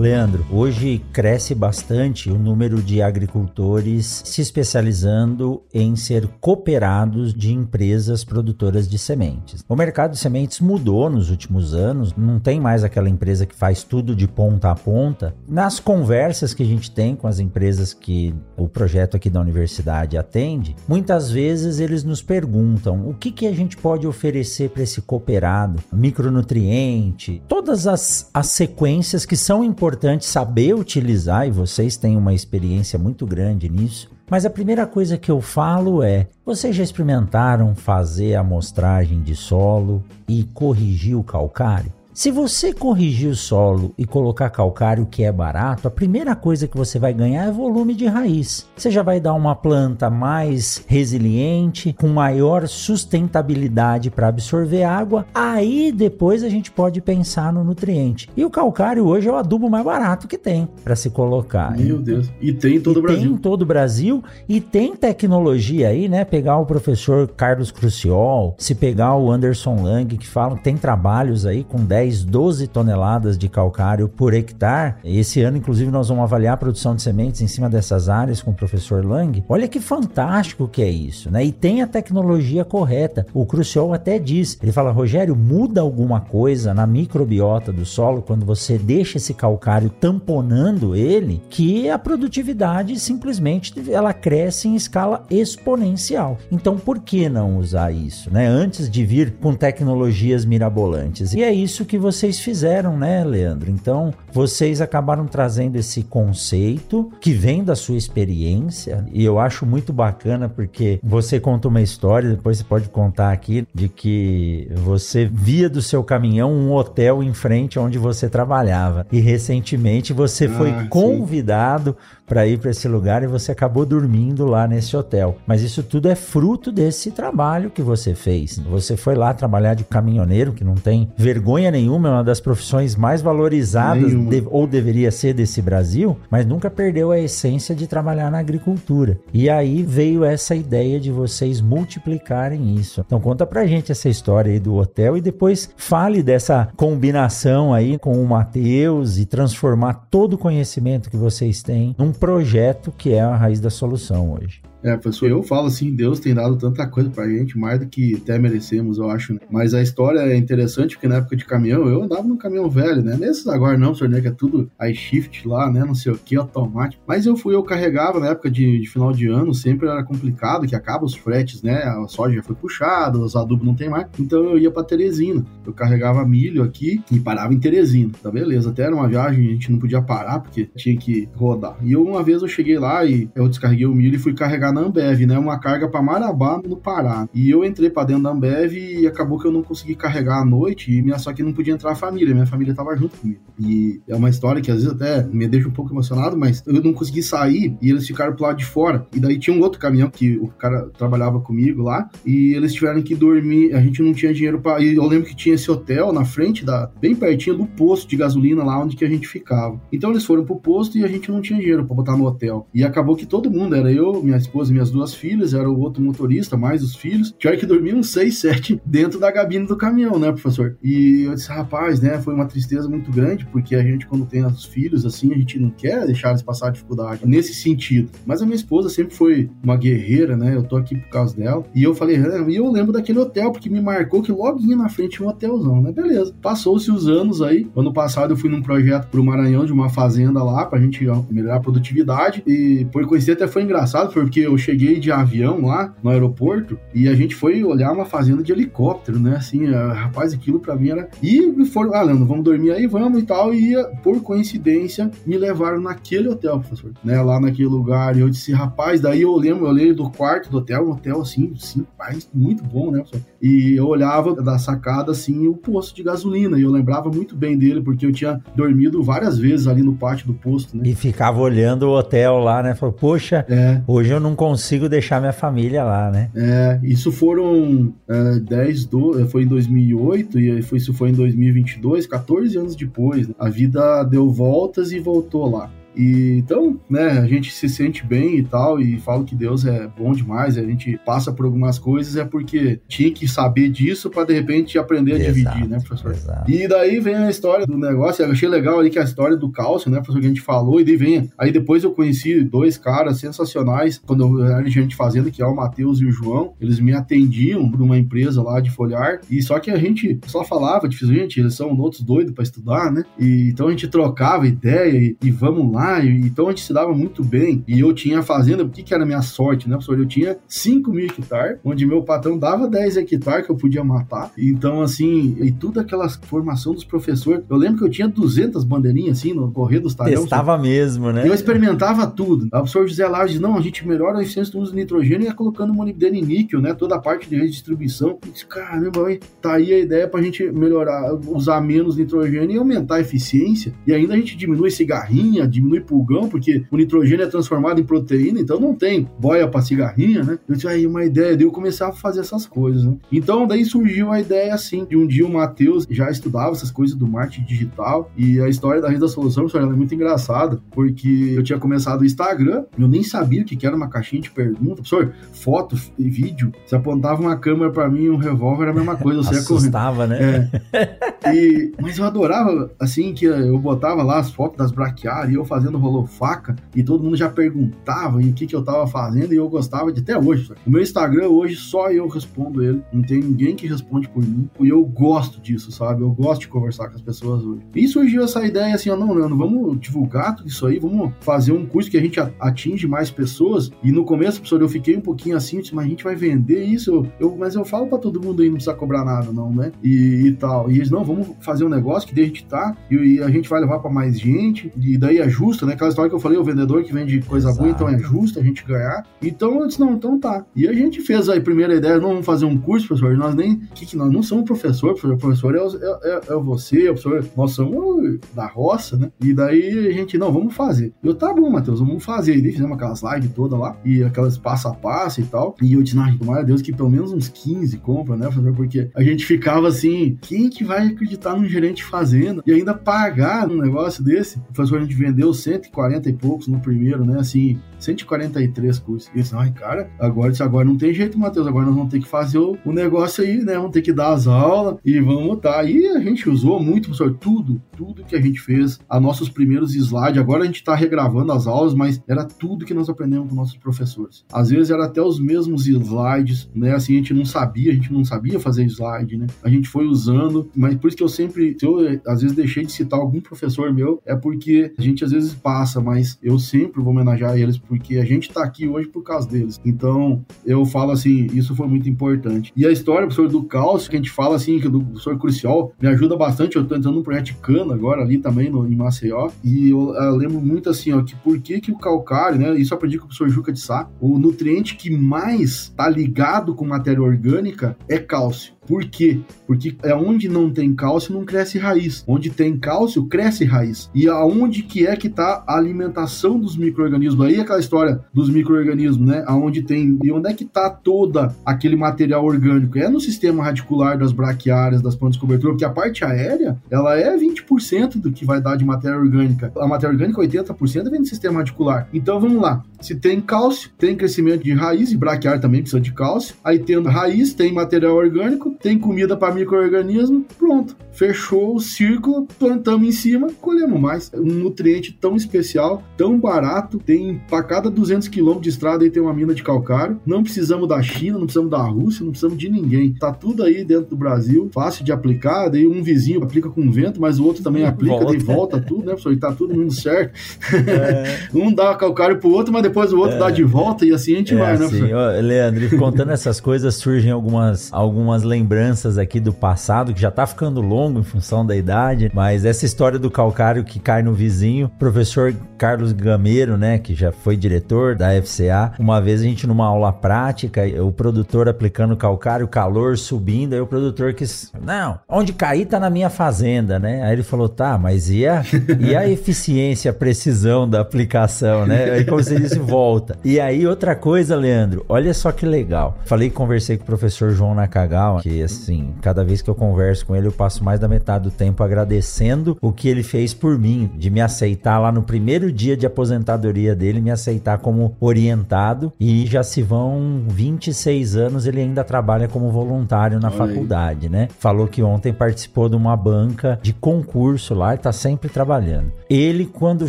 Leandro, hoje cresce bastante o número de agricultores se especializando em ser cooperados de empresas produtoras de sementes. O mercado de sementes mudou nos últimos anos, não tem mais aquela empresa que faz tudo de ponta a ponta. Nas conversas que a gente tem com as empresas que o projeto aqui da universidade atende, muitas vezes eles nos perguntam o que, que a gente pode oferecer para esse cooperado, micronutriente, todas as, as sequências que são importantes importante saber utilizar e vocês têm uma experiência muito grande nisso. Mas a primeira coisa que eu falo é: vocês já experimentaram fazer a amostragem de solo e corrigir o calcário? Se você corrigir o solo e colocar calcário que é barato, a primeira coisa que você vai ganhar é volume de raiz. Você já vai dar uma planta mais resiliente, com maior sustentabilidade para absorver água. Aí depois a gente pode pensar no nutriente. E o calcário hoje é o adubo mais barato que tem para se colocar. Meu Deus. E tem em todo o Brasil. Tem em todo o Brasil e tem tecnologia aí, né? Pegar o professor Carlos Cruciol, se pegar o Anderson Lang, que falam tem trabalhos aí com 10, 12 toneladas de calcário por hectare. Esse ano, inclusive, nós vamos avaliar a produção de sementes em cima dessas áreas com o professor Lang. Olha que fantástico que é isso, né? E tem a tecnologia correta. O Cruciol até diz, ele fala, Rogério, muda alguma coisa na microbiota do solo quando você deixa esse calcário tamponando ele, que a produtividade simplesmente ela cresce em escala exponencial. Então, por que não usar isso, né? Antes de vir com tecnologias mirabolantes. E é isso que vocês fizeram, né, Leandro? Então, vocês acabaram trazendo esse conceito que vem da sua experiência e eu acho muito bacana porque você conta uma história, depois você pode contar aqui de que você via do seu caminhão um hotel em frente onde você trabalhava e recentemente você ah, foi convidado para ir para esse lugar e você acabou dormindo lá nesse hotel. Mas isso tudo é fruto desse trabalho que você fez. Você foi lá trabalhar de caminhoneiro, que não tem vergonha nenhuma, é uma das profissões mais valorizadas de, ou deveria ser desse Brasil, mas nunca perdeu a essência de trabalhar na agricultura. E aí veio essa ideia de vocês multiplicarem isso. Então conta pra gente essa história aí do hotel e depois fale dessa combinação aí com o Matheus e transformar todo o conhecimento que vocês têm num projeto que é a raiz da solução hoje. É, professor, eu falo assim, Deus tem dado tanta coisa pra gente, mais do que até merecemos, eu acho. Né? Mas a história é interessante, porque na época de caminhão, eu andava num caminhão velho, né? Nesses agora não, senhor, né? Que é tudo iShift lá, né? Não sei o que, automático. Mas eu fui, eu carregava na época de, de, final de ano, sempre era complicado, que acaba os fretes, né? A soja já foi puxada, os adubos não tem mais. Então eu ia pra Teresina. Eu carregava milho aqui e parava em Teresina. Tá beleza, até era uma viagem, a gente não podia parar, porque tinha que rodar. E eu, uma vez eu cheguei lá e eu descarreguei o milho e fui carregar na Ambev, né? Uma carga para Marabá, no Pará. E eu entrei para dentro da Ambev e acabou que eu não consegui carregar à noite, e minha, só que não podia entrar a família, minha família tava junto comigo. E é uma história que às vezes até me deixa um pouco emocionado, mas eu não consegui sair e eles ficaram pro lado de fora. E daí tinha um outro caminhão que o cara trabalhava comigo lá, e eles tiveram que dormir, a gente não tinha dinheiro para E eu lembro que tinha esse hotel na frente da bem pertinho do posto de gasolina lá onde que a gente ficava. Então eles foram pro posto e a gente não tinha dinheiro para botar no hotel. E acabou que todo mundo, era eu, minha esposa esposa e minhas duas filhas, era o outro motorista, mais os filhos. Tiveram que dormir uns seis, sete dentro da cabine do caminhão, né, professor? E eu disse, rapaz, né, foi uma tristeza muito grande, porque a gente, quando tem os filhos, assim, a gente não quer deixar eles passar dificuldade nesse sentido. Mas a minha esposa sempre foi uma guerreira, né? Eu tô aqui por causa dela. E eu falei, e eu lembro daquele hotel, porque me marcou que logo na frente tinha um hotelzão, né? Beleza. Passou-se os anos aí. Ano passado eu fui num projeto pro Maranhão de uma fazenda lá, pra gente melhorar a produtividade. E por coincidência até foi engraçado, porque eu cheguei de avião lá no aeroporto e a gente foi olhar uma fazenda de helicóptero, né? Assim, a, rapaz, aquilo pra mim era. E foram, ah, Leandro, vamos dormir aí, vamos e tal. E por coincidência me levaram naquele hotel, professor, né? Lá naquele lugar. E eu disse, rapaz, daí eu lembro, eu olhei do quarto do hotel, um hotel assim, sim, paz, muito bom, né, professor? E eu olhava da sacada assim o posto de gasolina. E eu lembrava muito bem dele, porque eu tinha dormido várias vezes ali no pátio do posto, né? E ficava olhando o hotel lá, né? Falou, poxa, é. hoje eu não consigo deixar minha família lá, né? É, isso foram é, 10, do, foi em 2008 e foi, isso foi em 2022, 14 anos depois. Né? A vida deu voltas e voltou lá. E então, né, a gente se sente bem e tal, e fala que Deus é bom demais, a gente passa por algumas coisas, é porque tinha que saber disso para de repente aprender a exato, dividir, né, professor? Exato. E daí vem a história do negócio, eu achei legal ali que a história do cálcio, né, professor, que a gente falou, e daí vem. Aí depois eu conheci dois caras sensacionais, quando eu era gente fazenda, que é o Matheus e o João, eles me atendiam por uma empresa lá de folhar, e só que a gente só falava, tipo, gente, eles são outros doidos para estudar, né? E então a gente trocava ideia e, e vamos lá lá, então a gente se dava muito bem. E eu tinha fazenda, o que, era a minha sorte, né, professor? Eu tinha 5 mil hectares, onde meu patrão dava 10 hectares que eu podia matar. Então, assim, e tudo aquela formação dos professores. Eu lembro que eu tinha 200 bandeirinhas, assim, no correr dos talhões. Testava mesmo, né? Eu experimentava tudo. O professor José disse, não, a gente melhora a eficiência do uso de nitrogênio e é colocando molibdeno e níquel, né? Toda a parte de redistribuição. Eu disse, caramba, tá aí a ideia pra gente melhorar, usar menos nitrogênio e aumentar a eficiência. E ainda a gente diminui cigarrinha, diminui pulgão, porque o nitrogênio é transformado em proteína, então não tem boia para cigarrinha, né? Eu disse, aí uma ideia de eu começar a fazer essas coisas, né? Então daí surgiu a ideia assim, de um dia o Matheus já estudava essas coisas do marketing digital e a história da Rede da Solução, é muito engraçada, porque eu tinha começado o Instagram, eu nem sabia o que era uma caixinha de pergunta, professor, foto e vídeo, você apontava uma câmera para mim e um revólver era a mesma coisa, você Assustava, né? É. E, mas eu adorava, assim, que eu botava lá as fotos das braquiárias e eu fazendo rolofaca e todo mundo já perguntava o que, que eu tava fazendo e eu gostava de até hoje. O meu Instagram hoje só eu respondo ele, não tem ninguém que responde por mim e eu gosto disso, sabe? Eu gosto de conversar com as pessoas hoje. E surgiu essa ideia assim, ó, não, Leandro, vamos divulgar tudo isso aí, vamos fazer um curso que a gente atinge mais pessoas. E no começo, professor, eu fiquei um pouquinho assim, mas a gente vai vender isso? Eu, mas eu falo para todo mundo aí, não precisa cobrar nada, não, né? E, e tal. E eles, não, vamos fazer um negócio que daí a gente tá e, e a gente vai levar para mais gente. E daí é justo, né? Aquela história que eu falei, o vendedor que vende coisa Exato. boa, então é justo a gente ganhar. Então eu disse, não, então tá. E a gente fez a primeira ideia, não vamos fazer um curso, professor, nós nem, que, que nós não somos professor, professor, o professor é, é, é, é você, o professor, nós somos da roça, né? E daí a gente, não, vamos fazer. Eu, tá bom, Matheus, vamos fazer. E fizemos aquelas lives todas lá, e aquelas passo a passo e tal. E eu disse, não, tomara a Deus que pelo menos uns 15 compra, né, professor? Porque a gente ficava assim, quem que vai acreditar num gerente fazendo e ainda pagar um negócio desse? O professor, a gente vendeu 140 e poucos no primeiro, né? Assim, 143 cursos. E disse, ai, cara, agora, agora não tem jeito, Matheus, agora nós vamos ter que fazer o, o negócio aí, né? Vamos ter que dar as aulas e vamos tá. E a gente usou muito, professor, tudo, tudo que a gente fez, a nossos primeiros slides. Agora a gente tá regravando as aulas, mas era tudo que nós aprendemos com nossos professores. Às vezes era até os mesmos slides, né? Assim, a gente não sabia, a gente não sabia fazer slide, né? A gente foi usando, mas por isso que eu sempre, se eu às vezes deixei de citar algum professor meu, é porque a gente às vezes passa, mas eu sempre vou homenagear eles porque a gente tá aqui hoje por causa deles. Então, eu falo assim, isso foi muito importante. E a história, professor, do cálcio, que a gente fala assim, que do professor Crucial, me ajuda bastante. Eu tô entrando no projeto de cana agora ali também, no, em Maceió, e eu, eu, lembro muito assim, ó, que por que que o calcário, né, isso eu aprendi com o professor Juca de Sá, o nutriente que mais tá ligado com matéria orgânica é cálcio. Por quê? Porque é onde não tem cálcio não cresce raiz. Onde tem cálcio, cresce raiz. E aonde que é que está a alimentação dos micro-organismos? Aí aquela história dos micro-organismos, né? Aonde tem. E onde é que está toda aquele material orgânico? É no sistema radicular das braquiárias, das plantas de cobertura, porque a parte aérea, ela é 20% do que vai dar de matéria orgânica. A matéria orgânica, 80% vem do sistema radicular. Então vamos lá. Se tem cálcio, tem crescimento de raiz, e braquiária também precisa de cálcio. Aí tendo raiz, tem material orgânico, tem comida para microorganismo, pronto. Fechou o círculo, plantamos em cima, colhemos mais. Um nutriente tão especial, tão barato, tem para cada 200 quilômetros de estrada aí tem uma mina de calcário. Não precisamos da China, não precisamos da Rússia, não precisamos de ninguém. Tá tudo aí dentro do Brasil, fácil de aplicar. Daí um vizinho aplica com vento, mas o outro também aplica, volta. daí volta tudo, né, professor? E tá tudo mundo certo. É. [LAUGHS] um dá calcário pro outro, mas depois o outro é. dá de volta e assim a gente é vai, né, assim. né, professor? Leandro, contando essas coisas, surgem algumas, algumas lembranças aqui do passado, que já tá ficando longo em função da idade, mas essa história do calcário que cai no vizinho, professor Carlos Gameiro, né, que já foi diretor da FCA, uma vez a gente numa aula prática, o produtor aplicando calcário, calor subindo, aí o produtor quis, não, onde cair tá na minha fazenda, né? Aí ele falou, tá, mas e a, e a [LAUGHS] eficiência, a precisão da aplicação, né? Aí como você disse, volta. E aí outra coisa, Leandro, olha só que legal. Falei, conversei com o professor João Nakagawa, que assim, cada vez que eu converso com ele, eu passo mais da metade do tempo agradecendo o que ele fez por mim, de me aceitar lá no primeiro dia de aposentadoria dele, me aceitar como orientado. E já se vão 26 anos, ele ainda trabalha como voluntário na Oi. faculdade, né? Falou que ontem participou de uma banca de concurso lá e tá sempre trabalhando. Ele, quando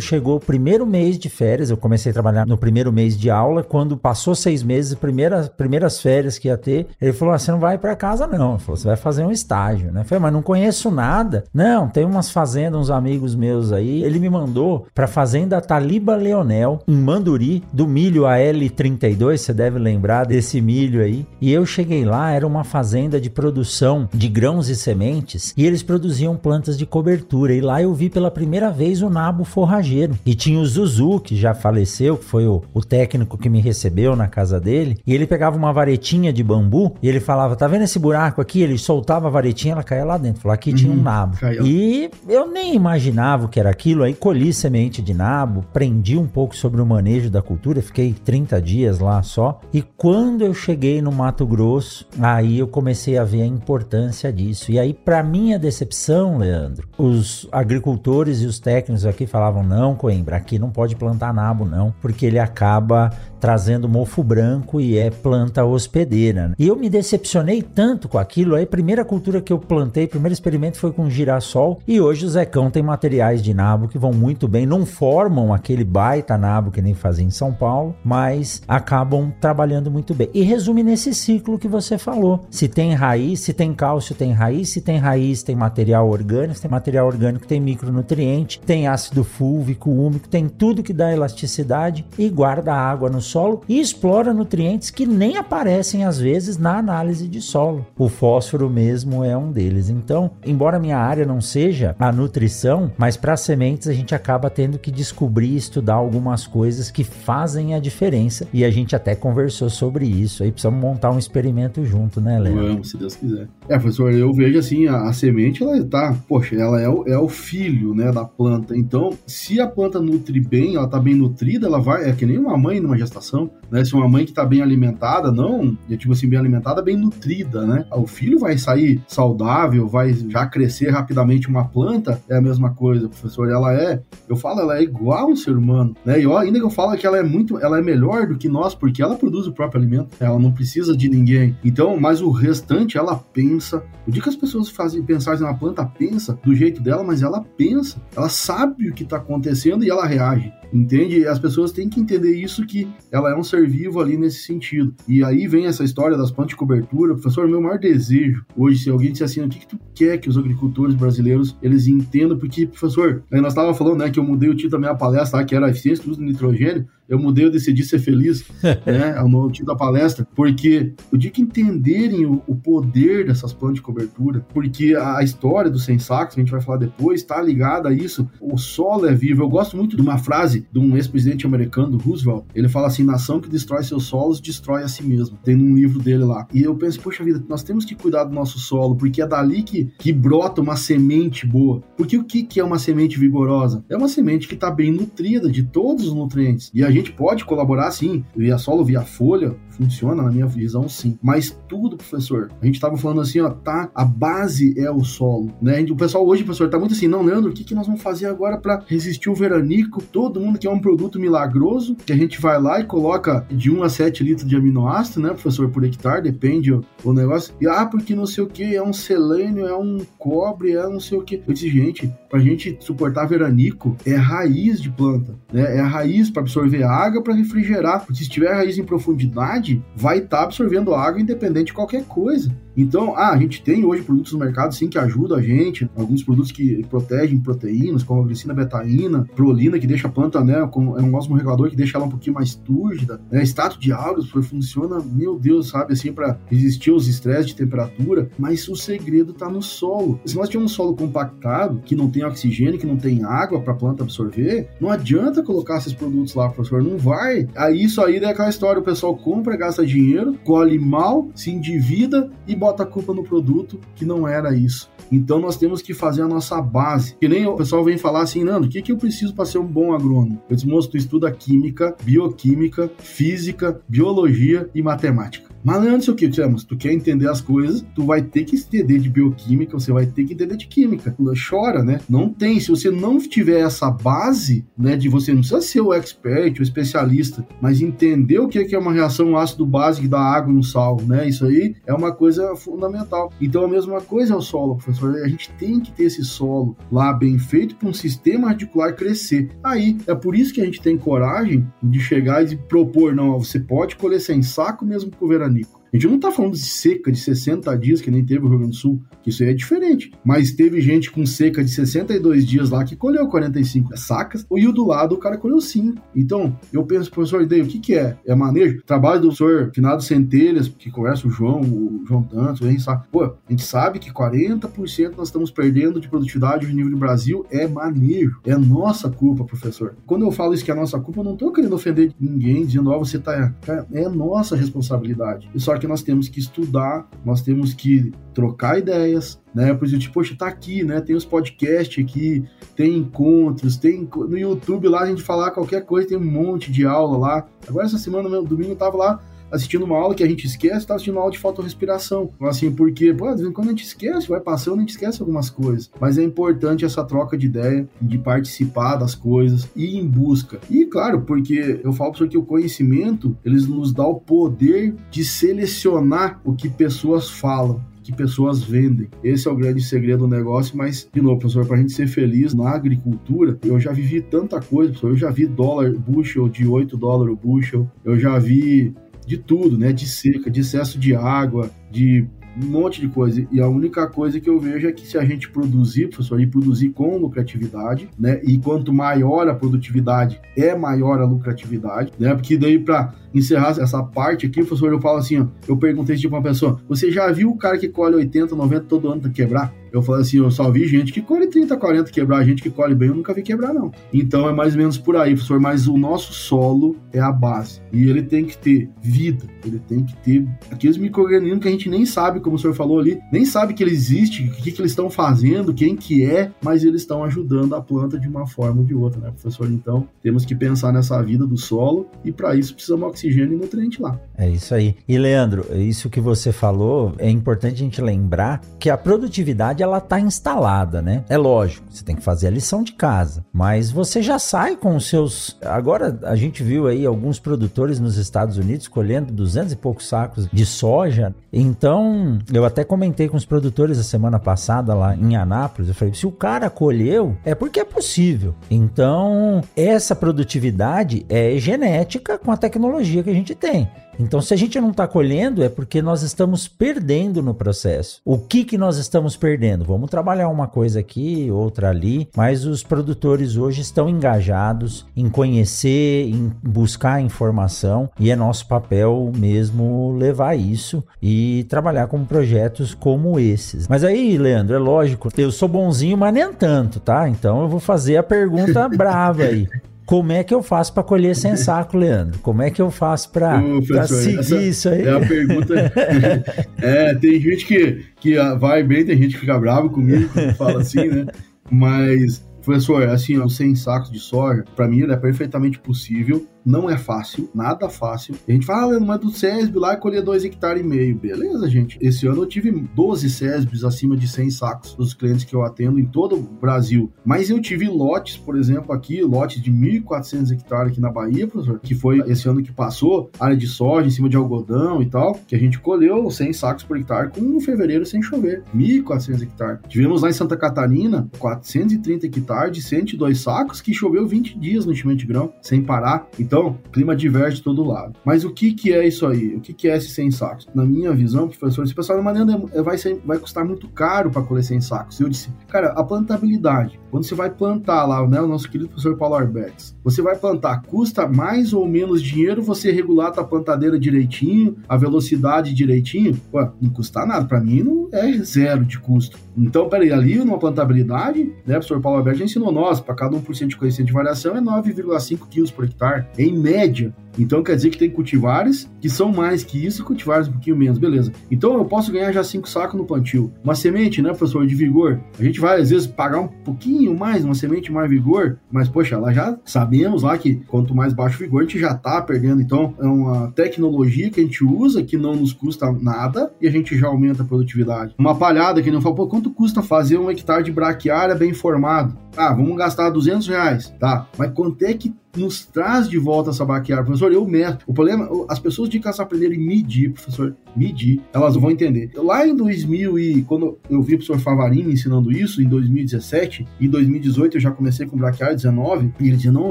chegou o primeiro mês de férias, eu comecei a trabalhar no primeiro mês de aula. Quando passou seis meses, primeiras, primeiras férias que ia ter, ele falou: ah, você não vai para casa, não. Ele falou: você vai fazer um estágio, né? Eu falei, mas não conheço nada. Não, tem umas fazendas, uns amigos meus aí. Ele me mandou pra fazenda Taliba Leonel, em Manduri, do milho AL32. Você deve lembrar desse milho aí. E eu cheguei lá, era uma fazenda de produção de grãos e sementes, e eles produziam plantas de cobertura. E lá eu vi pela primeira vez o nabo forrageiro. E tinha o Zuzu, que já faleceu, que foi o, o técnico que me recebeu na casa dele. E ele pegava uma varetinha de bambu e ele falava: Tá vendo esse buraco aqui? Ele soltava a varetinha, ela caía lá dentro. Falou: Aqui uhum, tinha um uhum. nabo. Caiu. E eu nem imaginava o que era aquilo. Aí colhi semente de nabo, aprendi um pouco sobre o manejo da cultura. Fiquei 30 dias lá só. E quando eu cheguei no Mato Grosso, aí eu comecei a ver a importância disso. E aí, para minha decepção, Leandro, os agricultores e os técnicos aqui falavam: Não, Coimbra, aqui não pode plantar nabo, não, porque ele acaba trazendo mofo branco e é planta hospedeira. E eu me decepcionei tanto com aquilo. Aí, a primeira cultura que eu plantei, primeiro experimento foi com girassol. E hoje o Zecão tem materiais de nabo que vão muito bem. Não formam aquele baita nabo que nem fazia em São Paulo, mas acabam trabalhando muito bem. E resume nesse ciclo que você falou. Se tem raiz, se tem cálcio, tem raiz. Se tem raiz, tem material orgânico. Se tem material orgânico, tem micronutriente, tem ácido fúlvico, úmico, tem tudo que dá elasticidade e guarda água no solo e explora nutrientes que nem aparecem às vezes na análise de solo. O fósforo mesmo é um deles. Então, embora minha área não seja a nutrição, mas para sementes a gente acaba tendo que descobrir e estudar algumas coisas que fazem a diferença. E a gente até conversou sobre isso. Aí precisamos montar um experimento junto, né, Léo? Vamos, se Deus quiser. É, professor, eu vejo assim, a, a semente, ela tá, poxa, ela é o, é o filho, né, da planta. Então, se a planta nutre bem, ela tá bem nutrida, ela vai, é que nem uma mãe numa gestação alimentação, né? Se uma mãe que está bem alimentada, não, eu digo assim, bem alimentada, bem nutrida, né? O filho vai sair saudável, vai já crescer rapidamente uma planta, é a mesma coisa, professor. Ela é, eu falo, ela é igual ao ser humano, né? E ó, ainda que eu falo que ela é muito, ela é melhor do que nós, porque ela produz o próprio alimento, ela não precisa de ninguém. Então, mas o restante ela pensa. O dia que as pessoas fazem pensar na planta, pensa do jeito dela, mas ela pensa, ela sabe o que está acontecendo e ela reage. Entende? As pessoas têm que entender isso que ela é um ser vivo ali nesse sentido. E aí vem essa história das plantas de cobertura. Professor, meu maior desejo hoje, se alguém disser assim, o que, que tu quer que os agricultores brasileiros eles entendam? Porque, professor, nós estávamos falando, né, que eu mudei o título da minha palestra, que era eficiência do uso do nitrogênio eu mudei, eu decidi ser feliz, [LAUGHS] né? É o novo título da palestra, porque o dia que entenderem o, o, poder dessas plantas de cobertura, porque a, história dos sem sacos, a gente vai falar depois, está ligada a isso. O solo é vivo. Eu gosto muito de uma frase de um ex-presidente americano, Roosevelt. Ele fala assim: nação que destrói seus solos destrói a si mesma. Tem um livro dele lá. E eu penso, poxa vida, nós temos que cuidar do nosso solo, porque é dali que, que brota uma semente boa. Porque o que, que é uma semente vigorosa? É uma semente que está bem nutrida de todos os nutrientes. E a gente gente pode colaborar sim, via solo, via folha, funciona na minha visão sim. Mas tudo, professor, a gente estava falando assim, ó, tá, a base é o solo, né? O pessoal hoje, professor, tá muito assim, não, Leandro, o que, que nós vamos fazer agora para resistir o veranico? Todo mundo quer um produto milagroso, que a gente vai lá e coloca de 1 a 7 litros de aminoácido, né, professor, por hectare, depende o, o negócio. E ah, porque não sei o que, é um selênio, é um cobre, é não sei o que. Eu disse, gente, pra gente suportar veranico, é raiz de planta, né? É a raiz para absorver água para refrigerar, se tiver raiz em profundidade, vai estar tá absorvendo água independente de qualquer coisa. Então, ah, a gente tem hoje produtos no mercado sim que ajudam a gente, alguns produtos que protegem proteínas, como a glicina betaína, prolina, que deixa a planta, né, com, é um osmorregulador que deixa ela um pouquinho mais túrgida, né, extrato de algas, funciona, meu Deus, sabe, assim, para resistir aos estresses de temperatura, mas o segredo está no solo. Se nós tivermos um solo compactado, que não tem oxigênio, que não tem água para a planta absorver, não adianta colocar esses produtos lá, professor, não vai. Aí isso aí é aquela história, o pessoal compra, gasta dinheiro, colhe mal, se endivida e bota a culpa no produto que não era isso. Então nós temos que fazer a nossa base. Que nem o pessoal vem falar assim, Nando, o que, que eu preciso para ser um bom agrônomo? Eu disse, moço, tu estuda química, bioquímica, física, biologia e matemática. Mas antes o que? Se tu quer entender as coisas, tu vai ter que entender de bioquímica, você vai ter que entender de química. Chora, né? Não tem. Se você não tiver essa base, né, de você não precisa ser o expert, o especialista, mas entender o que é uma reação ácido básico da água no sal, né? Isso aí é uma coisa fundamental. Então a mesma coisa é o solo, professor. A gente tem que ter esse solo lá bem feito para um sistema radicular crescer. Aí é por isso que a gente tem coragem de chegar e propor, não, você pode colher sem saco mesmo com o veranico. A gente não está falando de seca de 60 dias, que nem teve o Rio Grande do Sul, que isso aí é diferente. Mas teve gente com seca de 62 dias lá que colheu 45 sacas, e o do lado o cara colheu 5. Então, eu penso, professor Ideia, o que, que é? É manejo? Trabalho do professor Finado Centelhas, que conhece o João, o João Tanto, a gente sabe. Pô, a gente sabe que 40% nós estamos perdendo de produtividade no nível do Brasil é manejo. É nossa culpa, professor. Quando eu falo isso que é nossa culpa, eu não estou querendo ofender ninguém, dizendo, ó, oh, você tá. É nossa responsabilidade. Só que nós temos que estudar, nós temos que trocar ideias, né? Por exemplo, poxa, tá aqui, né? Tem os podcasts aqui, tem encontros, tem no YouTube lá a gente falar qualquer coisa, tem um monte de aula lá. Agora essa semana, no domingo, eu tava lá assistindo uma aula que a gente esquece, tá assistindo uma aula de fotorrespiração. Assim, porque, pô, quando a gente esquece, vai passando, a gente esquece algumas coisas. Mas é importante essa troca de ideia, de participar das coisas ir em busca. E, claro, porque eu falo para que o conhecimento, eles nos dá o poder de selecionar o que pessoas falam que pessoas vendem. Esse é o grande segredo do negócio, mas, de novo, professor, para a gente ser feliz na agricultura, eu já vivi tanta coisa, professor, eu já vi dólar bushel de 8 dólares o bushel, eu já vi de tudo, né? De seca, de excesso de água, de um monte de coisa. E a única coisa que eu vejo é que se a gente produzir, professor, e produzir com lucratividade, né? E quanto maior a produtividade, é maior a lucratividade, né? Porque daí para encerrar essa parte aqui, professor, eu falo assim, ó, eu perguntei tipo uma pessoa, você já viu o cara que colhe 80, 90 todo ano quebrar? Eu falei assim, eu só vi gente que colhe 30, 40 quebrar, gente que colhe bem, eu nunca vi quebrar não. Então é mais ou menos por aí, professor, mas o nosso solo é a base e ele tem que ter vida, ele tem que ter aqueles micro-organismos que a gente nem sabe, como o senhor falou ali, nem sabe que ele existe, o que, que eles estão fazendo, quem que é, mas eles estão ajudando a planta de uma forma ou de outra, né, professor? Então temos que pensar nessa vida do solo e para isso precisamos oxigênio e nutriente lá. É isso aí. E Leandro, isso que você falou, é importante a gente lembrar que a produtividade ela tá instalada, né? É lógico, você tem que fazer a lição de casa, mas você já sai com os seus. Agora a gente viu aí alguns produtores nos Estados Unidos colhendo 200 e poucos sacos de soja. Então, eu até comentei com os produtores a semana passada lá em Anápolis, eu falei, se o cara colheu, é porque é possível. Então, essa produtividade é genética com a tecnologia que a gente tem. Então, se a gente não está colhendo, é porque nós estamos perdendo no processo. O que, que nós estamos perdendo? Vamos trabalhar uma coisa aqui, outra ali, mas os produtores hoje estão engajados em conhecer, em buscar informação, e é nosso papel mesmo levar isso e trabalhar com projetos como esses. Mas aí, Leandro, é lógico, eu sou bonzinho, mas nem tanto, tá? Então eu vou fazer a pergunta [LAUGHS] brava aí. Como é que eu faço para colher sem [LAUGHS] saco, Leandro? Como é que eu faço para seguir isso aí? É a pergunta. [LAUGHS] é, tem gente que, que vai bem, tem gente que fica bravo comigo quando fala assim, né? Mas, professor, assim, ó, 100 sacos de soja, para mim é perfeitamente possível não é fácil, nada fácil. A gente fala, ah, mas do SESB lá colher 2 hectares e meio. Beleza, gente. Esse ano eu tive 12 SESBs acima de 100 sacos dos clientes que eu atendo em todo o Brasil. Mas eu tive lotes, por exemplo, aqui, lotes de 1.400 hectares aqui na Bahia, professor, que foi esse ano que passou, área de soja em cima de algodão e tal, que a gente colheu 100 sacos por hectare com um fevereiro sem chover. 1.400 hectares. Tivemos lá em Santa Catarina 430 hectares de 102 sacos que choveu 20 dias no enchimento de grão, sem parar. Então, então, clima diverso de todo lado. Mas o que, que é isso aí? O que, que é esse 100 sacos? Na minha visão, professor, esse pessoal maneira é, vai, ser, vai custar muito caro para colher 100 sacos. Eu disse, cara, a plantabilidade. Quando você vai plantar lá, né, o nosso querido professor Paulo Arbex, você vai plantar, custa mais ou menos dinheiro você regular a tua plantadeira direitinho, a velocidade direitinho? Ué, não custa nada. Para mim, não é zero de custo. Então, peraí, ali numa plantabilidade, né, o professor Paulo Arbex já ensinou nós, para cada 1% de coeficiente de variação é 9,5 quilos por hectare em média. Então quer dizer que tem cultivares que são mais que isso e cultivares um pouquinho menos, beleza. Então eu posso ganhar já cinco sacos no plantio. Uma semente, né, professor, de vigor. A gente vai às vezes pagar um pouquinho mais, uma semente mais vigor, mas poxa, lá já sabemos lá que quanto mais baixo vigor a gente já tá perdendo. Então é uma tecnologia que a gente usa que não nos custa nada e a gente já aumenta a produtividade. Uma palhada que não fala, pô, quanto custa fazer um hectare de braquiária bem formado? Ah, vamos gastar 200 reais, tá? Mas quanto é que nos traz de volta essa baquear, professor, eu meço. O problema, as pessoas de casa aprenderem medir, professor, medir, elas vão entender. Lá em 2000 e quando eu vi o professor Favarini ensinando isso, em 2017, em 2018 eu já comecei com braquiária 19, e ele dizia, não,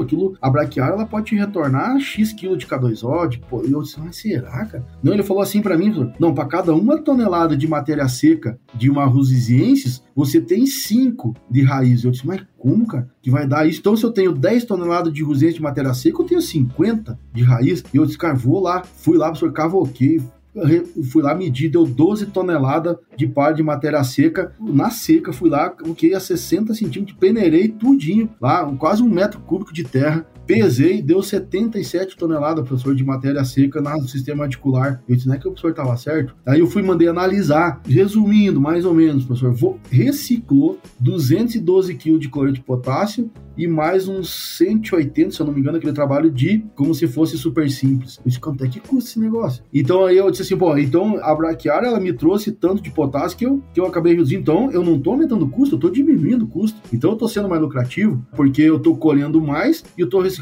aquilo, a braquiária, ela pode retornar X quilo de K2O, tipo, eu disse, mas será, cara? Não, ele falou assim para mim, professor, não, para cada uma tonelada de matéria seca de uma rusisiensis, você tem 5 de raiz. Eu disse, mas como, cara? Que vai dar isso? Então, se eu tenho 10 toneladas de rusisiensis de matéria seca, eu tenho 50 de raiz. E eu disse, cara, vou lá. Fui lá, professor, cavoquei, fui lá medir, deu 12 toneladas de par de matéria seca. Na seca, fui lá, coloquei a 60 centímetros, peneirei tudinho lá, quase um metro cúbico de terra. Pesei, deu 77 toneladas, professor, de matéria seca no sistema articular. Eu disse, não é que o professor estava certo? Aí eu fui, mandei analisar. Resumindo, mais ou menos, professor, vou, reciclou 212 kg de cloreto de potássio e mais uns 180, se eu não me engano, aquele trabalho de como se fosse super simples. Eu disse, quanto é que custa esse negócio? Então aí eu disse assim, pô, então a braquiária, ela me trouxe tanto de potássio que eu, que eu acabei reduzindo. Então eu não tô aumentando o custo, eu tô diminuindo o custo. Então eu tô sendo mais lucrativo, porque eu tô colhendo mais e eu tô reciclando.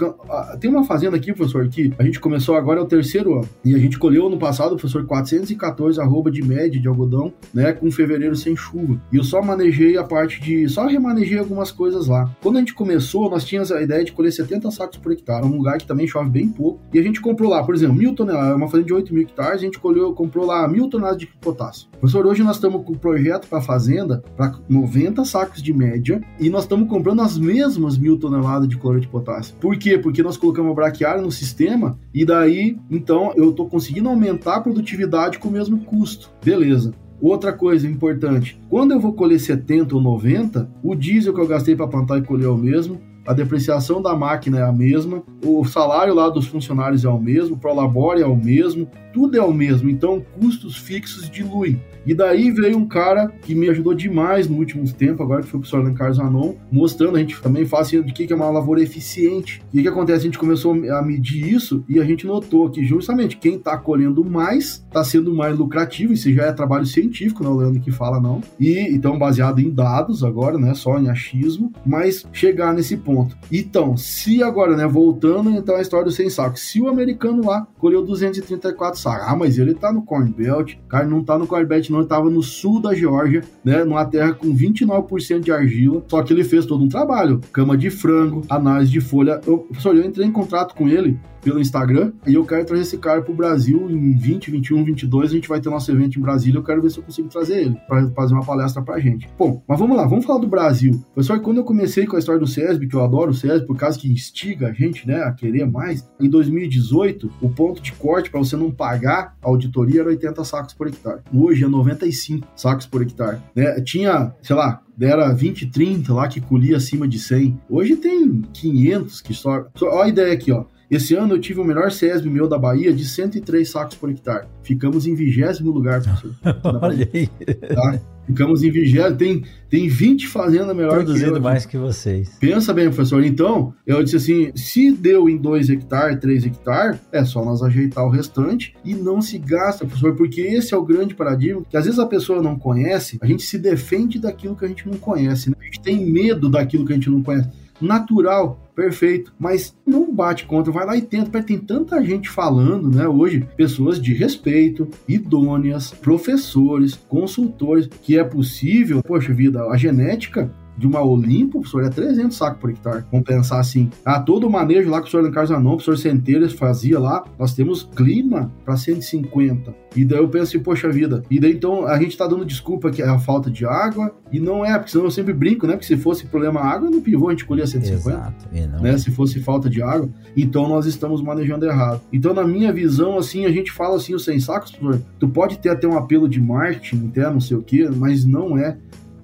Tem uma fazenda aqui, professor, que a gente começou agora, é o terceiro ano. E a gente colheu no passado, professor, 414 arroba de média de algodão, né, com fevereiro sem chuva. E eu só manejei a parte de... só remanejei algumas coisas lá. Quando a gente começou, nós tínhamos a ideia de colher 70 sacos por hectare, um lugar que também chove bem pouco. E a gente comprou lá, por exemplo, mil toneladas, uma fazenda de 8 mil hectares, a gente colheu, comprou lá mil toneladas de potássio. Professor, hoje nós estamos com o projeto para a fazenda para 90 sacos de média e nós estamos comprando as mesmas mil toneladas de cloreto de potássio. Por quê? Porque nós colocamos a braquiária no sistema e daí, então, eu estou conseguindo aumentar a produtividade com o mesmo custo. Beleza. Outra coisa importante, quando eu vou colher 70 ou 90, o diesel que eu gastei para plantar e colher é o mesmo, a depreciação da máquina é a mesma, o salário lá dos funcionários é o mesmo, o Prolabore é o mesmo, tudo é o mesmo, então custos fixos diluem. E daí veio um cara que me ajudou demais no último tempo, agora que foi o professor Alan Carlos Anon, mostrando, a gente também faz assim, de que é uma lavoura eficiente. E o que acontece? A gente começou a medir isso e a gente notou que justamente quem está colhendo mais está sendo mais lucrativo, isso já é trabalho científico, não é o Leandro que fala, não. E então, baseado em dados agora, né? Só em achismo, mas chegar nesse ponto. Então, se agora, né, voltando então a história do sem saco, se o americano lá colheu 234 ah, mas ele tá no Corn Belt, cara, não tá no Corn Belt não. Estava no sul da Geórgia, né, numa terra com 29% de argila, só que ele fez todo um trabalho, cama de frango, análise de folha. Eu, professor, eu entrei em contato com ele pelo Instagram e eu quero trazer esse cara para o Brasil em 20, 21, 22. A gente vai ter nosso evento em Brasília. Eu quero ver se eu consigo trazer ele para fazer uma palestra para gente. Bom, mas vamos lá, vamos falar do Brasil. Professor, quando eu comecei com a história do SESB, que eu adoro o SESB por causa que instiga a gente né, a querer mais, em 2018, o ponto de corte para você não pagar a auditoria era 80 sacos por hectare. Hoje é 95 sacos por hectare. Né? Tinha, sei lá, era 20, 30 lá que colhia acima de 100. Hoje tem 500 que só. Olha a ideia aqui, ó. Esse ano eu tive o melhor SESB meu da Bahia de 103 sacos por hectare. Ficamos em vigésimo lugar, [LAUGHS] professor. Olha aí. Tá? Ficamos em vigésimo. Tem, tem 20 fazendas melhor Produzindo que eu. mais que vocês. Pensa bem, professor. Então, eu disse assim: se deu em 2 hectares, 3 hectares, é só nós ajeitar o restante e não se gasta, professor, porque esse é o grande paradigma que às vezes a pessoa não conhece, a gente se defende daquilo que a gente não conhece. Né? A gente tem medo daquilo que a gente não conhece natural, perfeito, mas não bate contra, vai lá e tenta, tem tanta gente falando, né, hoje, pessoas de respeito, idôneas, professores, consultores, que é possível, poxa vida, a genética de uma Olimpo, professor, é 300 sacos por hectare. Vamos pensar assim, ah, todo o manejo lá que o senhor Carlos Anon, o professor Centeiras fazia lá, nós temos clima para 150. E daí eu penso assim, poxa vida. E daí então a gente tá dando desculpa que é a falta de água, e não é, porque senão eu sempre brinco, né? Porque se fosse problema água, no pivô a gente colhia 150. Exato. Né? Se fosse falta de água, então nós estamos manejando errado. Então, na minha visão, assim, a gente fala assim, os 100 sacos, professor, tu pode ter até um apelo de marketing, até não sei o que, mas não é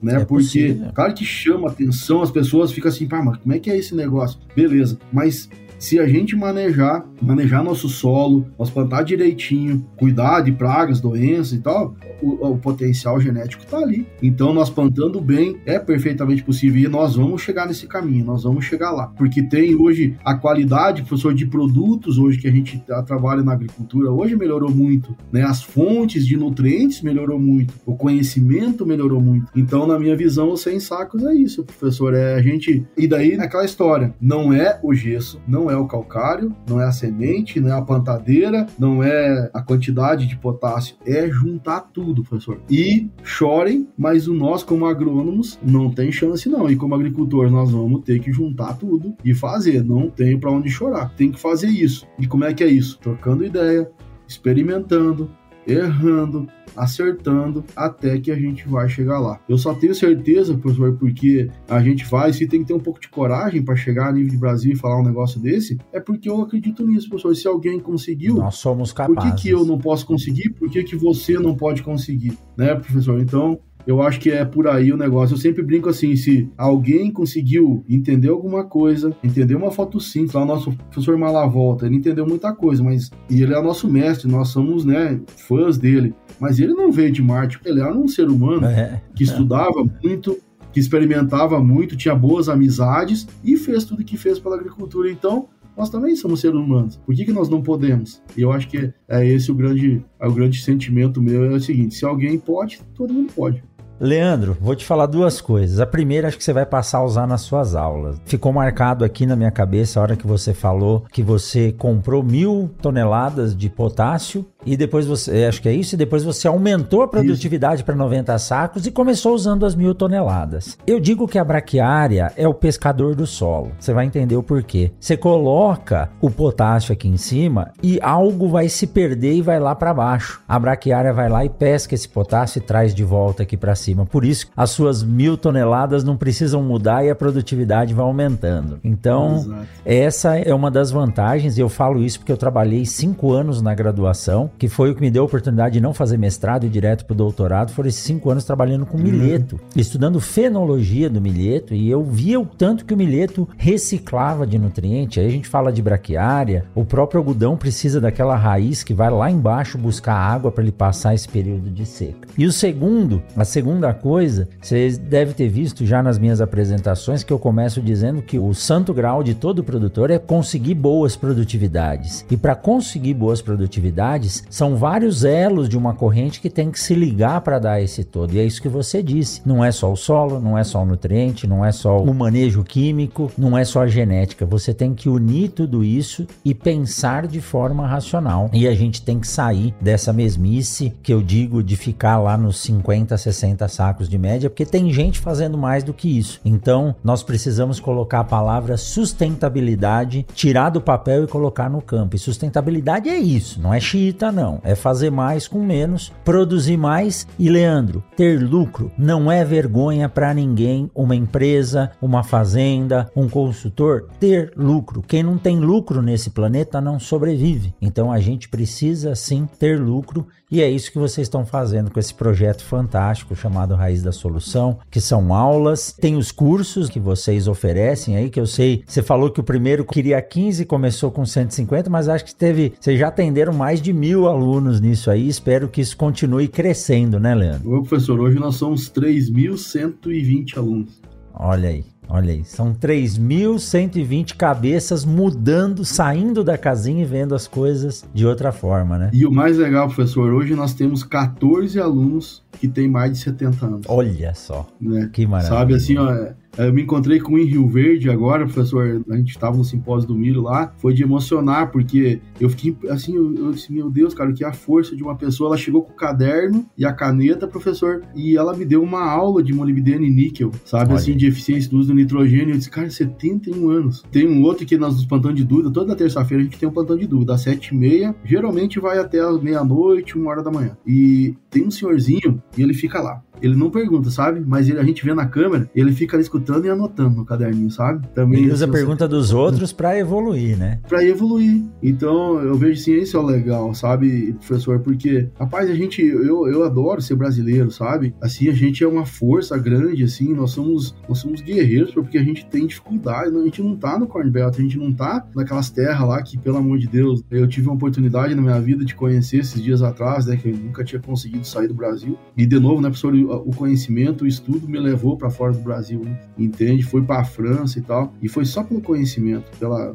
né? É Porque, possível. claro que chama atenção, as pessoas ficam assim, pá, mas como é que é esse negócio? Beleza, mas se a gente manejar, manejar nosso solo, nós plantar direitinho, cuidar de pragas, doenças e tal, o, o potencial genético está ali. Então, nós plantando bem é perfeitamente possível e nós vamos chegar nesse caminho, nós vamos chegar lá. Porque tem hoje a qualidade, professor, de produtos hoje que a gente tá, trabalha na agricultura, hoje melhorou muito, né? As fontes de nutrientes melhorou muito, o conhecimento melhorou muito. Então, na minha visão, os 100 sacos é isso, professor, é a gente... E daí, aquela história, não é o gesso, não é o calcário, não é a semente, não é a plantadeira, não é a quantidade de potássio, é juntar tudo, professor. E chorem, mas o nós, como agrônomos, não tem chance não. E como agricultores, nós vamos ter que juntar tudo e fazer. Não tem para onde chorar. Tem que fazer isso. E como é que é isso? Trocando ideia, experimentando, errando, acertando até que a gente vai chegar lá. Eu só tenho certeza, professor, porque a gente vai, se tem que ter um pouco de coragem para chegar a nível de Brasil e falar um negócio desse, é porque eu acredito nisso, professor. Se alguém conseguiu, nós somos capazes. Por que, que eu não posso conseguir? Por que, que você não pode conseguir? Né, professor? Então, eu acho que é por aí o negócio. Eu sempre brinco assim: se alguém conseguiu entender alguma coisa, entender uma foto simples, lá o nosso professor Malavolta, ele entendeu muita coisa, mas e ele é nosso mestre, nós somos, né, fãs dele. Mas ele não veio de Marte, ele era um ser humano é, que estudava é. muito, que experimentava muito, tinha boas amizades e fez tudo que fez pela agricultura. Então, nós também somos seres humanos. Por que, que nós não podemos? E eu acho que é esse o grande, é o grande sentimento meu, é o seguinte, se alguém pode, todo mundo pode. Leandro, vou te falar duas coisas. A primeira, acho que você vai passar a usar nas suas aulas. Ficou marcado aqui na minha cabeça a hora que você falou que você comprou mil toneladas de potássio e depois você, é, acho que é isso, e depois você aumentou a produtividade para 90 sacos e começou usando as mil toneladas. Eu digo que a braquiária é o pescador do solo. Você vai entender o porquê. Você coloca o potássio aqui em cima e algo vai se perder e vai lá para baixo. A braquiária vai lá e pesca esse potássio e traz de volta aqui para cima. Por isso, as suas mil toneladas não precisam mudar e a produtividade vai aumentando. Então, Exato. essa é uma das vantagens. E eu falo isso porque eu trabalhei cinco anos na graduação que foi o que me deu a oportunidade de não fazer mestrado e direto para o doutorado, foram esses cinco anos trabalhando com uhum. milheto, estudando fenologia do milheto, e eu via o tanto que o milheto reciclava de nutriente. Aí a gente fala de braquiária, o próprio algodão precisa daquela raiz que vai lá embaixo buscar água para ele passar esse período de seca. E o segundo, a segunda coisa, vocês devem ter visto já nas minhas apresentações que eu começo dizendo que o santo grau de todo produtor é conseguir boas produtividades. E para conseguir boas produtividades, são vários elos de uma corrente que tem que se ligar para dar esse todo. E é isso que você disse. Não é só o solo, não é só o nutriente, não é só o manejo químico, não é só a genética. Você tem que unir tudo isso e pensar de forma racional. E a gente tem que sair dessa mesmice que eu digo de ficar lá nos 50, 60 sacos de média, porque tem gente fazendo mais do que isso. Então, nós precisamos colocar a palavra sustentabilidade, tirar do papel e colocar no campo. E sustentabilidade é isso, não é xiita, não. É fazer mais com menos, produzir mais e, Leandro, ter lucro não é vergonha para ninguém, uma empresa, uma fazenda, um consultor, ter lucro. Quem não tem lucro nesse planeta não sobrevive. Então a gente precisa sim ter lucro e é isso que vocês estão fazendo com esse projeto fantástico chamado Raiz da Solução, que são aulas, tem os cursos que vocês oferecem aí, que eu sei, você falou que o primeiro queria 15 começou com 150, mas acho que teve, vocês já atenderam mais de mil alunos nisso aí, espero que isso continue crescendo, né, Leandro? Ô, professor, hoje nós somos 3.120 alunos. Olha aí. Olha aí, são 3.120 cabeças mudando, saindo da casinha e vendo as coisas de outra forma, né? E o mais legal, professor, hoje nós temos 14 alunos que têm mais de 70 anos. Olha só, né? que maravilha. Sabe assim, ó, eu me encontrei com em Rio Verde agora, professor. A gente estava no simpósio do milho lá. Foi de emocionar, porque eu fiquei assim, eu, eu disse, meu Deus, cara, que é a força de uma pessoa. Ela chegou com o caderno e a caneta, professor, e ela me deu uma aula de molibdeno e níquel, sabe, Olha. assim, de eficiência do uso do nitrogênio. Eu disse, cara, 71 anos. Tem um outro que nós nos plantão de dúvida, toda terça-feira a gente tem um plantão de dúvida, às 7h30, geralmente vai até meia-noite, uma hora da manhã. E tem um senhorzinho e ele fica lá ele não pergunta, sabe? Mas ele, a gente vê na câmera, ele fica ali escutando e anotando no caderninho, sabe? Também ele usa a pergunta dos outros para evoluir, né? Para evoluir. Então, eu vejo sim, isso é o legal, sabe, professor? Porque, rapaz, a gente, eu, eu adoro ser brasileiro, sabe? Assim, a gente é uma força grande, assim, nós somos, nós somos guerreiros porque a gente tem dificuldade, a gente não tá no Corn Belt, a gente não tá naquelas terras lá que, pelo amor de Deus, eu tive uma oportunidade na minha vida de conhecer esses dias atrás, né, que eu nunca tinha conseguido sair do Brasil. E, de novo, né, professor, o conhecimento, o estudo me levou para fora do Brasil, né? entende? Foi para a França e tal, e foi só pelo conhecimento, pela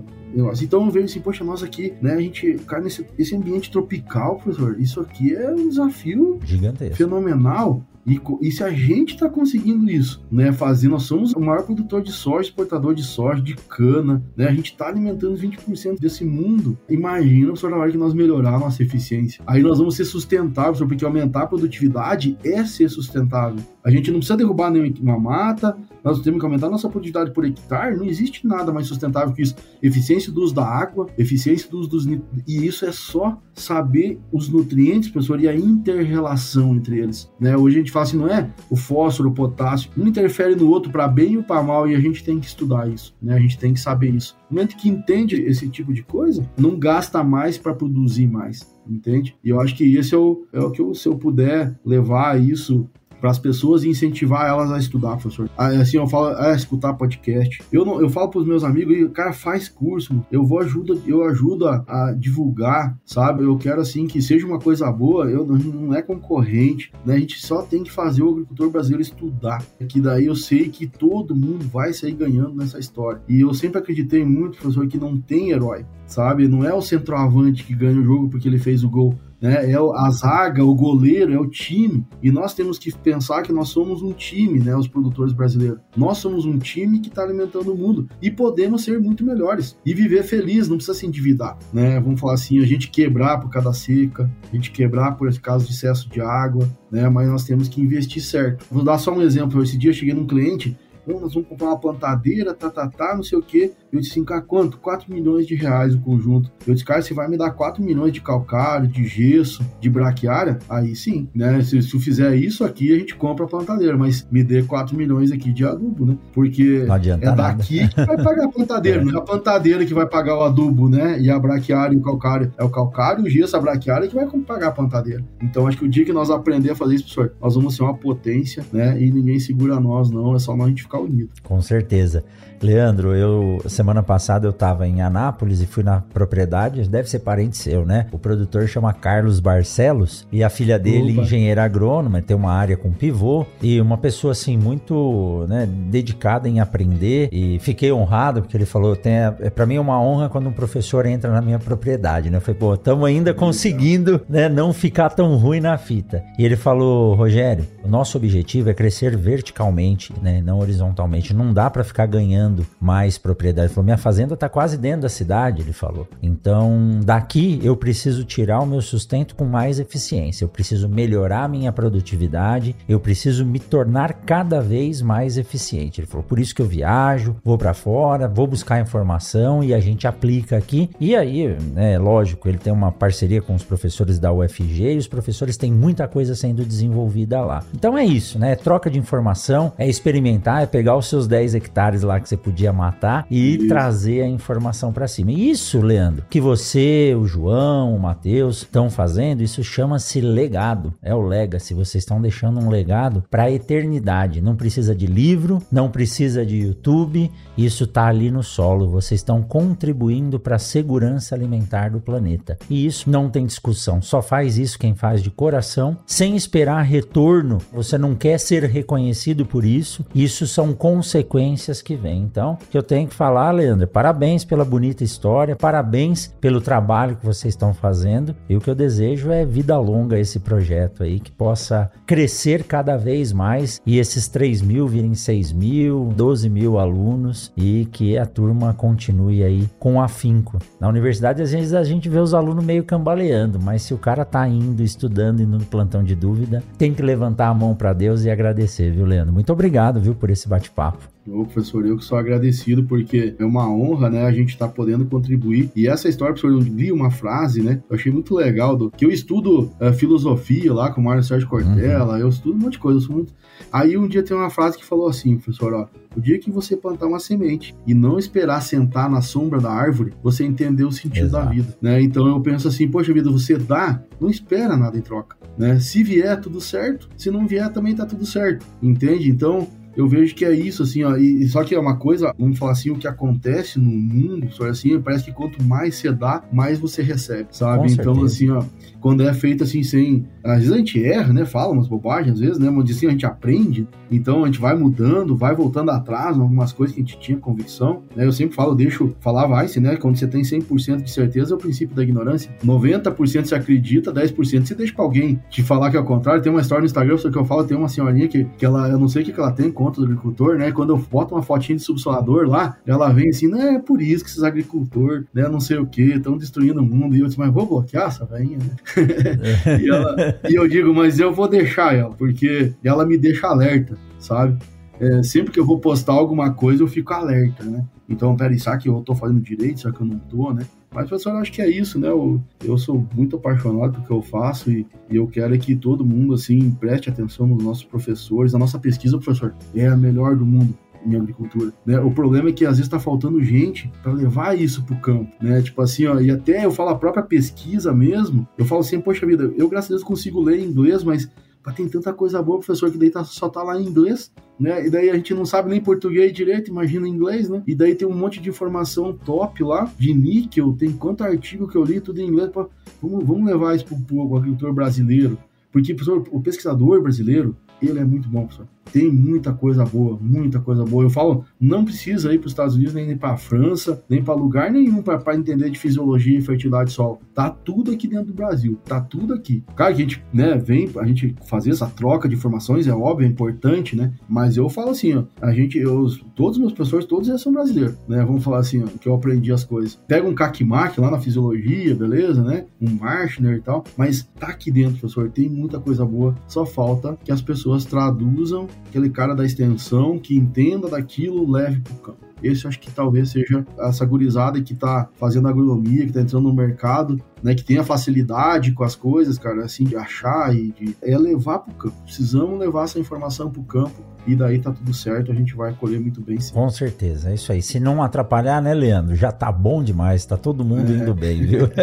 então eu vejo assim, poxa, nós aqui, né, a gente, cara, nesse esse ambiente tropical, professor, isso aqui é um desafio gigantesco, fenomenal. E, e, se a gente está conseguindo isso, né, fazer, nós somos o maior produtor de soja, exportador de soja, de cana, né, a gente está alimentando 20% desse mundo. Imagina, professor, na hora que nós melhorar a nossa eficiência. Aí nós vamos ser sustentáveis, porque aumentar a produtividade é ser sustentável. A gente não precisa derrubar nenhuma mata, nós temos que aumentar nossa produtividade por hectare. Não existe nada mais sustentável que isso. Eficiência do uso da água, eficiência do uso dos. E isso é só saber os nutrientes, professor, e a inter-relação entre eles. Né? Hoje a gente fala assim, não é o fósforo, o potássio, um interfere no outro para bem e para mal, e a gente tem que estudar isso, né? a gente tem que saber isso. No momento que entende esse tipo de coisa, não gasta mais para produzir mais, entende? E eu acho que esse é o, é o que eu, se eu puder levar isso para as pessoas e incentivar elas a estudar, professor. Assim, eu falo, a escutar podcast. Eu não, eu falo para os meus amigos, o cara faz curso, eu vou ajuda, eu ajudo a, a, divulgar, sabe? Eu quero assim que seja uma coisa boa, eu não, é concorrente, né? A gente só tem que fazer o agricultor brasileiro estudar, que daí eu sei que todo mundo vai sair ganhando nessa história. E eu sempre acreditei muito, professor, que não tem herói, sabe? Não é o centroavante que ganha o jogo porque ele fez o gol né? É a zaga, o goleiro, é o time. E nós temos que pensar que nós somos um time, né? Os produtores brasileiros. Nós somos um time que está alimentando o mundo e podemos ser muito melhores e viver feliz, não precisa se endividar, né? Vamos falar assim, a gente quebrar por cada seca, a gente quebrar por caso de excesso de água, né? Mas nós temos que investir certo. Vou dar só um exemplo. Esse dia eu cheguei num cliente nós vamos comprar uma plantadeira, tá, tá, tá, não sei o que. Eu disse assim, cara, quanto? 4 milhões de reais o conjunto. Eu disse, cara, você vai me dar 4 milhões de calcário, de gesso, de braquiária? Aí sim, né? Se, se eu fizer isso aqui, a gente compra a plantadeira, mas me dê 4 milhões aqui de adubo, né? Porque é daqui nada. que vai pagar a plantadeira, [LAUGHS] é. não é a plantadeira que vai pagar o adubo, né? E a braquiária e o calcário. É o calcário, o gesso, a braquiária que vai pagar a plantadeira. Então, acho que o dia que nós aprender a fazer isso, professor, nós vamos ser uma potência, né? E ninguém segura nós, não. É só nós a gente ficar unido. Com certeza. Leandro, eu semana passada eu estava em Anápolis e fui na propriedade, deve ser parente seu, né? O produtor chama Carlos Barcelos e a filha dele, Opa. engenheira agrônoma, tem uma área com pivô e uma pessoa assim muito, né, dedicada em aprender e fiquei honrado porque ele falou, tem é para mim uma honra quando um professor entra na minha propriedade, né? Eu falei, pô, estamos ainda conseguindo, né, não ficar tão ruim na fita. E ele falou, Rogério, o nosso objetivo é crescer verticalmente, né, não horizontalmente. Não dá para ficar ganhando mais propriedade. Ele falou: minha fazenda está quase dentro da cidade, ele falou. Então, daqui eu preciso tirar o meu sustento com mais eficiência. Eu preciso melhorar a minha produtividade, eu preciso me tornar cada vez mais eficiente. Ele falou: por isso que eu viajo, vou para fora, vou buscar informação e a gente aplica aqui. E aí, é lógico, ele tem uma parceria com os professores da UFG e os professores têm muita coisa sendo desenvolvida lá. Então é isso, né? É troca de informação, é experimentar, é pegar os seus 10 hectares lá que você podia matar e Isso. trazer a informação para cima. E isso, Leandro, que você, o João, o Matheus estão fazendo, isso chama-se legado. É o legacy. Vocês estão deixando um legado para a eternidade. Não precisa de livro, não precisa de YouTube. Isso tá ali no solo. Vocês estão contribuindo para a segurança alimentar do planeta. E isso não tem discussão. Só faz isso quem faz de coração, sem esperar retorno. Você não quer ser reconhecido por isso. Isso são consequências que vêm. Então, que eu tenho que falar, Leandro, parabéns pela bonita história, parabéns pelo trabalho que vocês estão fazendo. E o que eu desejo é vida longa esse projeto aí, que possa crescer cada vez mais e esses 3 mil virem 6 mil, 12 mil alunos e que a turma continue aí com afinco. Na universidade, às vezes a gente vê os alunos meio cambaleando, mas se o cara tá indo, estudando e no plantão de dúvida, tem que levantar a mão para Deus e agradecer, viu, Leandro? Muito obrigado, viu, por esse bate-papo. Ô, professor, eu que sou agradecido porque é uma honra, né, a gente estar tá podendo contribuir. E essa história, professor, eu li uma frase, né, eu achei muito legal, do, que eu estudo uh, filosofia lá com o Mário Sérgio Cortella, uhum. eu estudo um monte de coisa, eu sou muito... Aí um dia tem uma frase que falou assim, professor, ó, o dia que você plantar uma semente e não esperar sentar na sombra da árvore, você entendeu o sentido Exato. da vida, né? Então eu penso assim, poxa vida, você dá, não espera nada em troca, né? Se vier, tudo certo, se não vier, também tá tudo certo, entende? Então, eu vejo que é isso, assim, ó, e, só que é uma coisa, vamos falar assim, o que acontece no mundo, só assim, parece que quanto mais você dá, mais você recebe, sabe? Com então, certeza. assim, ó, quando é feito assim sem. Às vezes a gente erra, né? Fala umas bobagens, às vezes, né? Mas assim a gente aprende, então a gente vai mudando, vai voltando atrás em algumas coisas que a gente tinha convicção. Né? Eu sempre falo, deixo falar Weiss, né? Quando você tem 100% de certeza, é o princípio da ignorância. 90% você acredita, 10% você deixa pra alguém te falar que é o contrário. Tem uma história no Instagram, só que eu falo, tem uma senhorinha que, que ela, eu não sei o que, que ela tem contra o agricultor, né? Quando eu boto uma fotinha de subsolador lá, ela vem assim, não é por isso que esses agricultores, né? Não sei o que, estão destruindo o mundo. E eu disse, mas vou bloquear essa velhinha, né? [LAUGHS] e, ela, e, eu digo, mas eu vou deixar ela, porque ela me deixa alerta, sabe? É, sempre que eu vou postar alguma coisa, eu fico alerta, né? Então, peraí, será que eu tô fazendo direito? Será que eu não tô, né? Mas, pessoal, eu acho que é isso, né? Eu, eu sou muito apaixonado pelo que eu faço e, e, eu quero que todo mundo, assim, preste atenção nos nossos professores. A nossa pesquisa, professor, é a melhor do mundo em agricultura, né? O problema é que às vezes está faltando gente para levar isso para o campo, né? Tipo assim, ó, e até eu falo a própria pesquisa mesmo, eu falo assim, poxa vida, eu graças a Deus consigo ler inglês, mas Pra tem tanta coisa boa, professor, que daí tá, só tá lá em inglês, né? E daí a gente não sabe nem português direito, imagina inglês, né? E daí tem um monte de informação top lá, de níquel, tem quanto artigo que eu li, tudo em inglês. Pra, vamos, vamos levar isso pro, pro agricultor brasileiro. Porque, professor, o pesquisador brasileiro, ele é muito bom, professor tem muita coisa boa, muita coisa boa. Eu falo, não precisa ir para os Estados Unidos, nem para a França, nem para lugar nenhum para entender de fisiologia e fertilidade de solo. Tá tudo aqui dentro do Brasil, tá tudo aqui. Cara, a gente, né, vem, a gente fazer essa troca de informações, é óbvio, é importante, né? Mas eu falo assim, ó, a gente, eu, todos os meus professores, todos eles são brasileiros, né? Vamos falar assim, ó, que eu aprendi as coisas. Pega um Kakimak lá na fisiologia, beleza, né? Um Marshner e tal, mas tá aqui dentro, professor, tem muita coisa boa, só falta que as pessoas traduzam aquele cara da extensão que entenda daquilo, leve para o campo. Esse acho que talvez seja essa gurizada que está fazendo agronomia, que está entrando no mercado, né, que tenha facilidade com as coisas, cara, assim, de achar e de é levar para o campo. Precisamos levar essa informação para o campo e daí tá tudo certo, a gente vai colher muito bem sim. Com certeza, é isso aí. Se não atrapalhar, né, Leandro? Já tá bom demais, tá todo mundo é. indo bem, viu? [LAUGHS]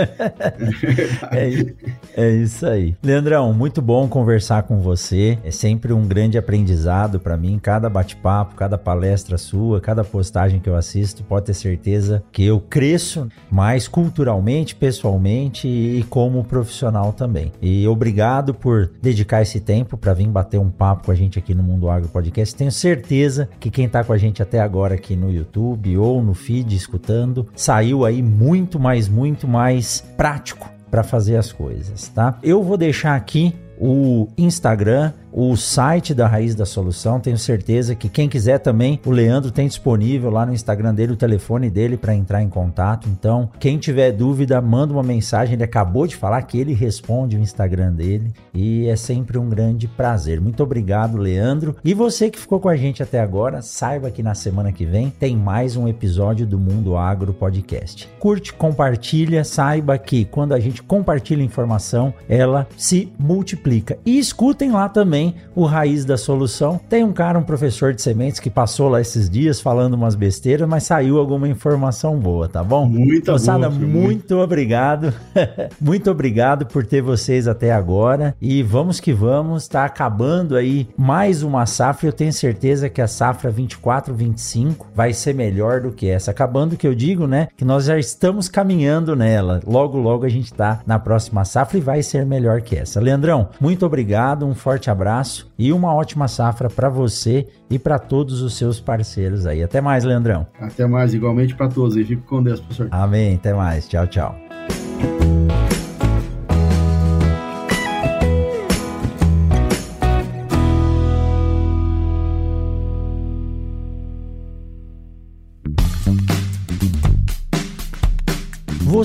É, é, é, isso aí. Leandrão, muito bom conversar com você. É sempre um grande aprendizado para mim. Cada bate-papo, cada palestra sua, cada postagem que eu assisto, pode ter certeza que eu cresço mais culturalmente, pessoalmente e como profissional também. E obrigado por dedicar esse tempo para vir bater um papo com a gente aqui no Mundo Agro podcast. Tenho certeza que quem está com a gente até agora aqui no YouTube ou no feed escutando, saiu aí muito mais, muito mais prático para fazer as coisas, tá? Eu vou deixar aqui o Instagram o site da Raiz da Solução. Tenho certeza que quem quiser também, o Leandro tem disponível lá no Instagram dele o telefone dele para entrar em contato. Então, quem tiver dúvida, manda uma mensagem. Ele acabou de falar que ele responde o Instagram dele e é sempre um grande prazer. Muito obrigado, Leandro. E você que ficou com a gente até agora, saiba que na semana que vem tem mais um episódio do Mundo Agro Podcast. Curte, compartilha, saiba que quando a gente compartilha informação, ela se multiplica. E escutem lá também também o Raiz da Solução. Tem um cara, um professor de sementes, que passou lá esses dias falando umas besteiras, mas saiu alguma informação boa, tá bom? Muito Moçada, boa, muito obrigado. [LAUGHS] muito obrigado por ter vocês até agora. E vamos que vamos, tá acabando aí mais uma safra. Eu tenho certeza que a safra 24-25 vai ser melhor do que essa. Acabando que eu digo, né? Que nós já estamos caminhando nela. Logo, logo a gente tá na próxima safra e vai ser melhor que essa. Leandrão, muito obrigado, um forte abraço abraço e uma ótima safra para você e para todos os seus parceiros aí. Até mais, Leandrão. Até mais, igualmente para todos. E fico com Deus, professor. Amém. Até mais. Tchau, tchau.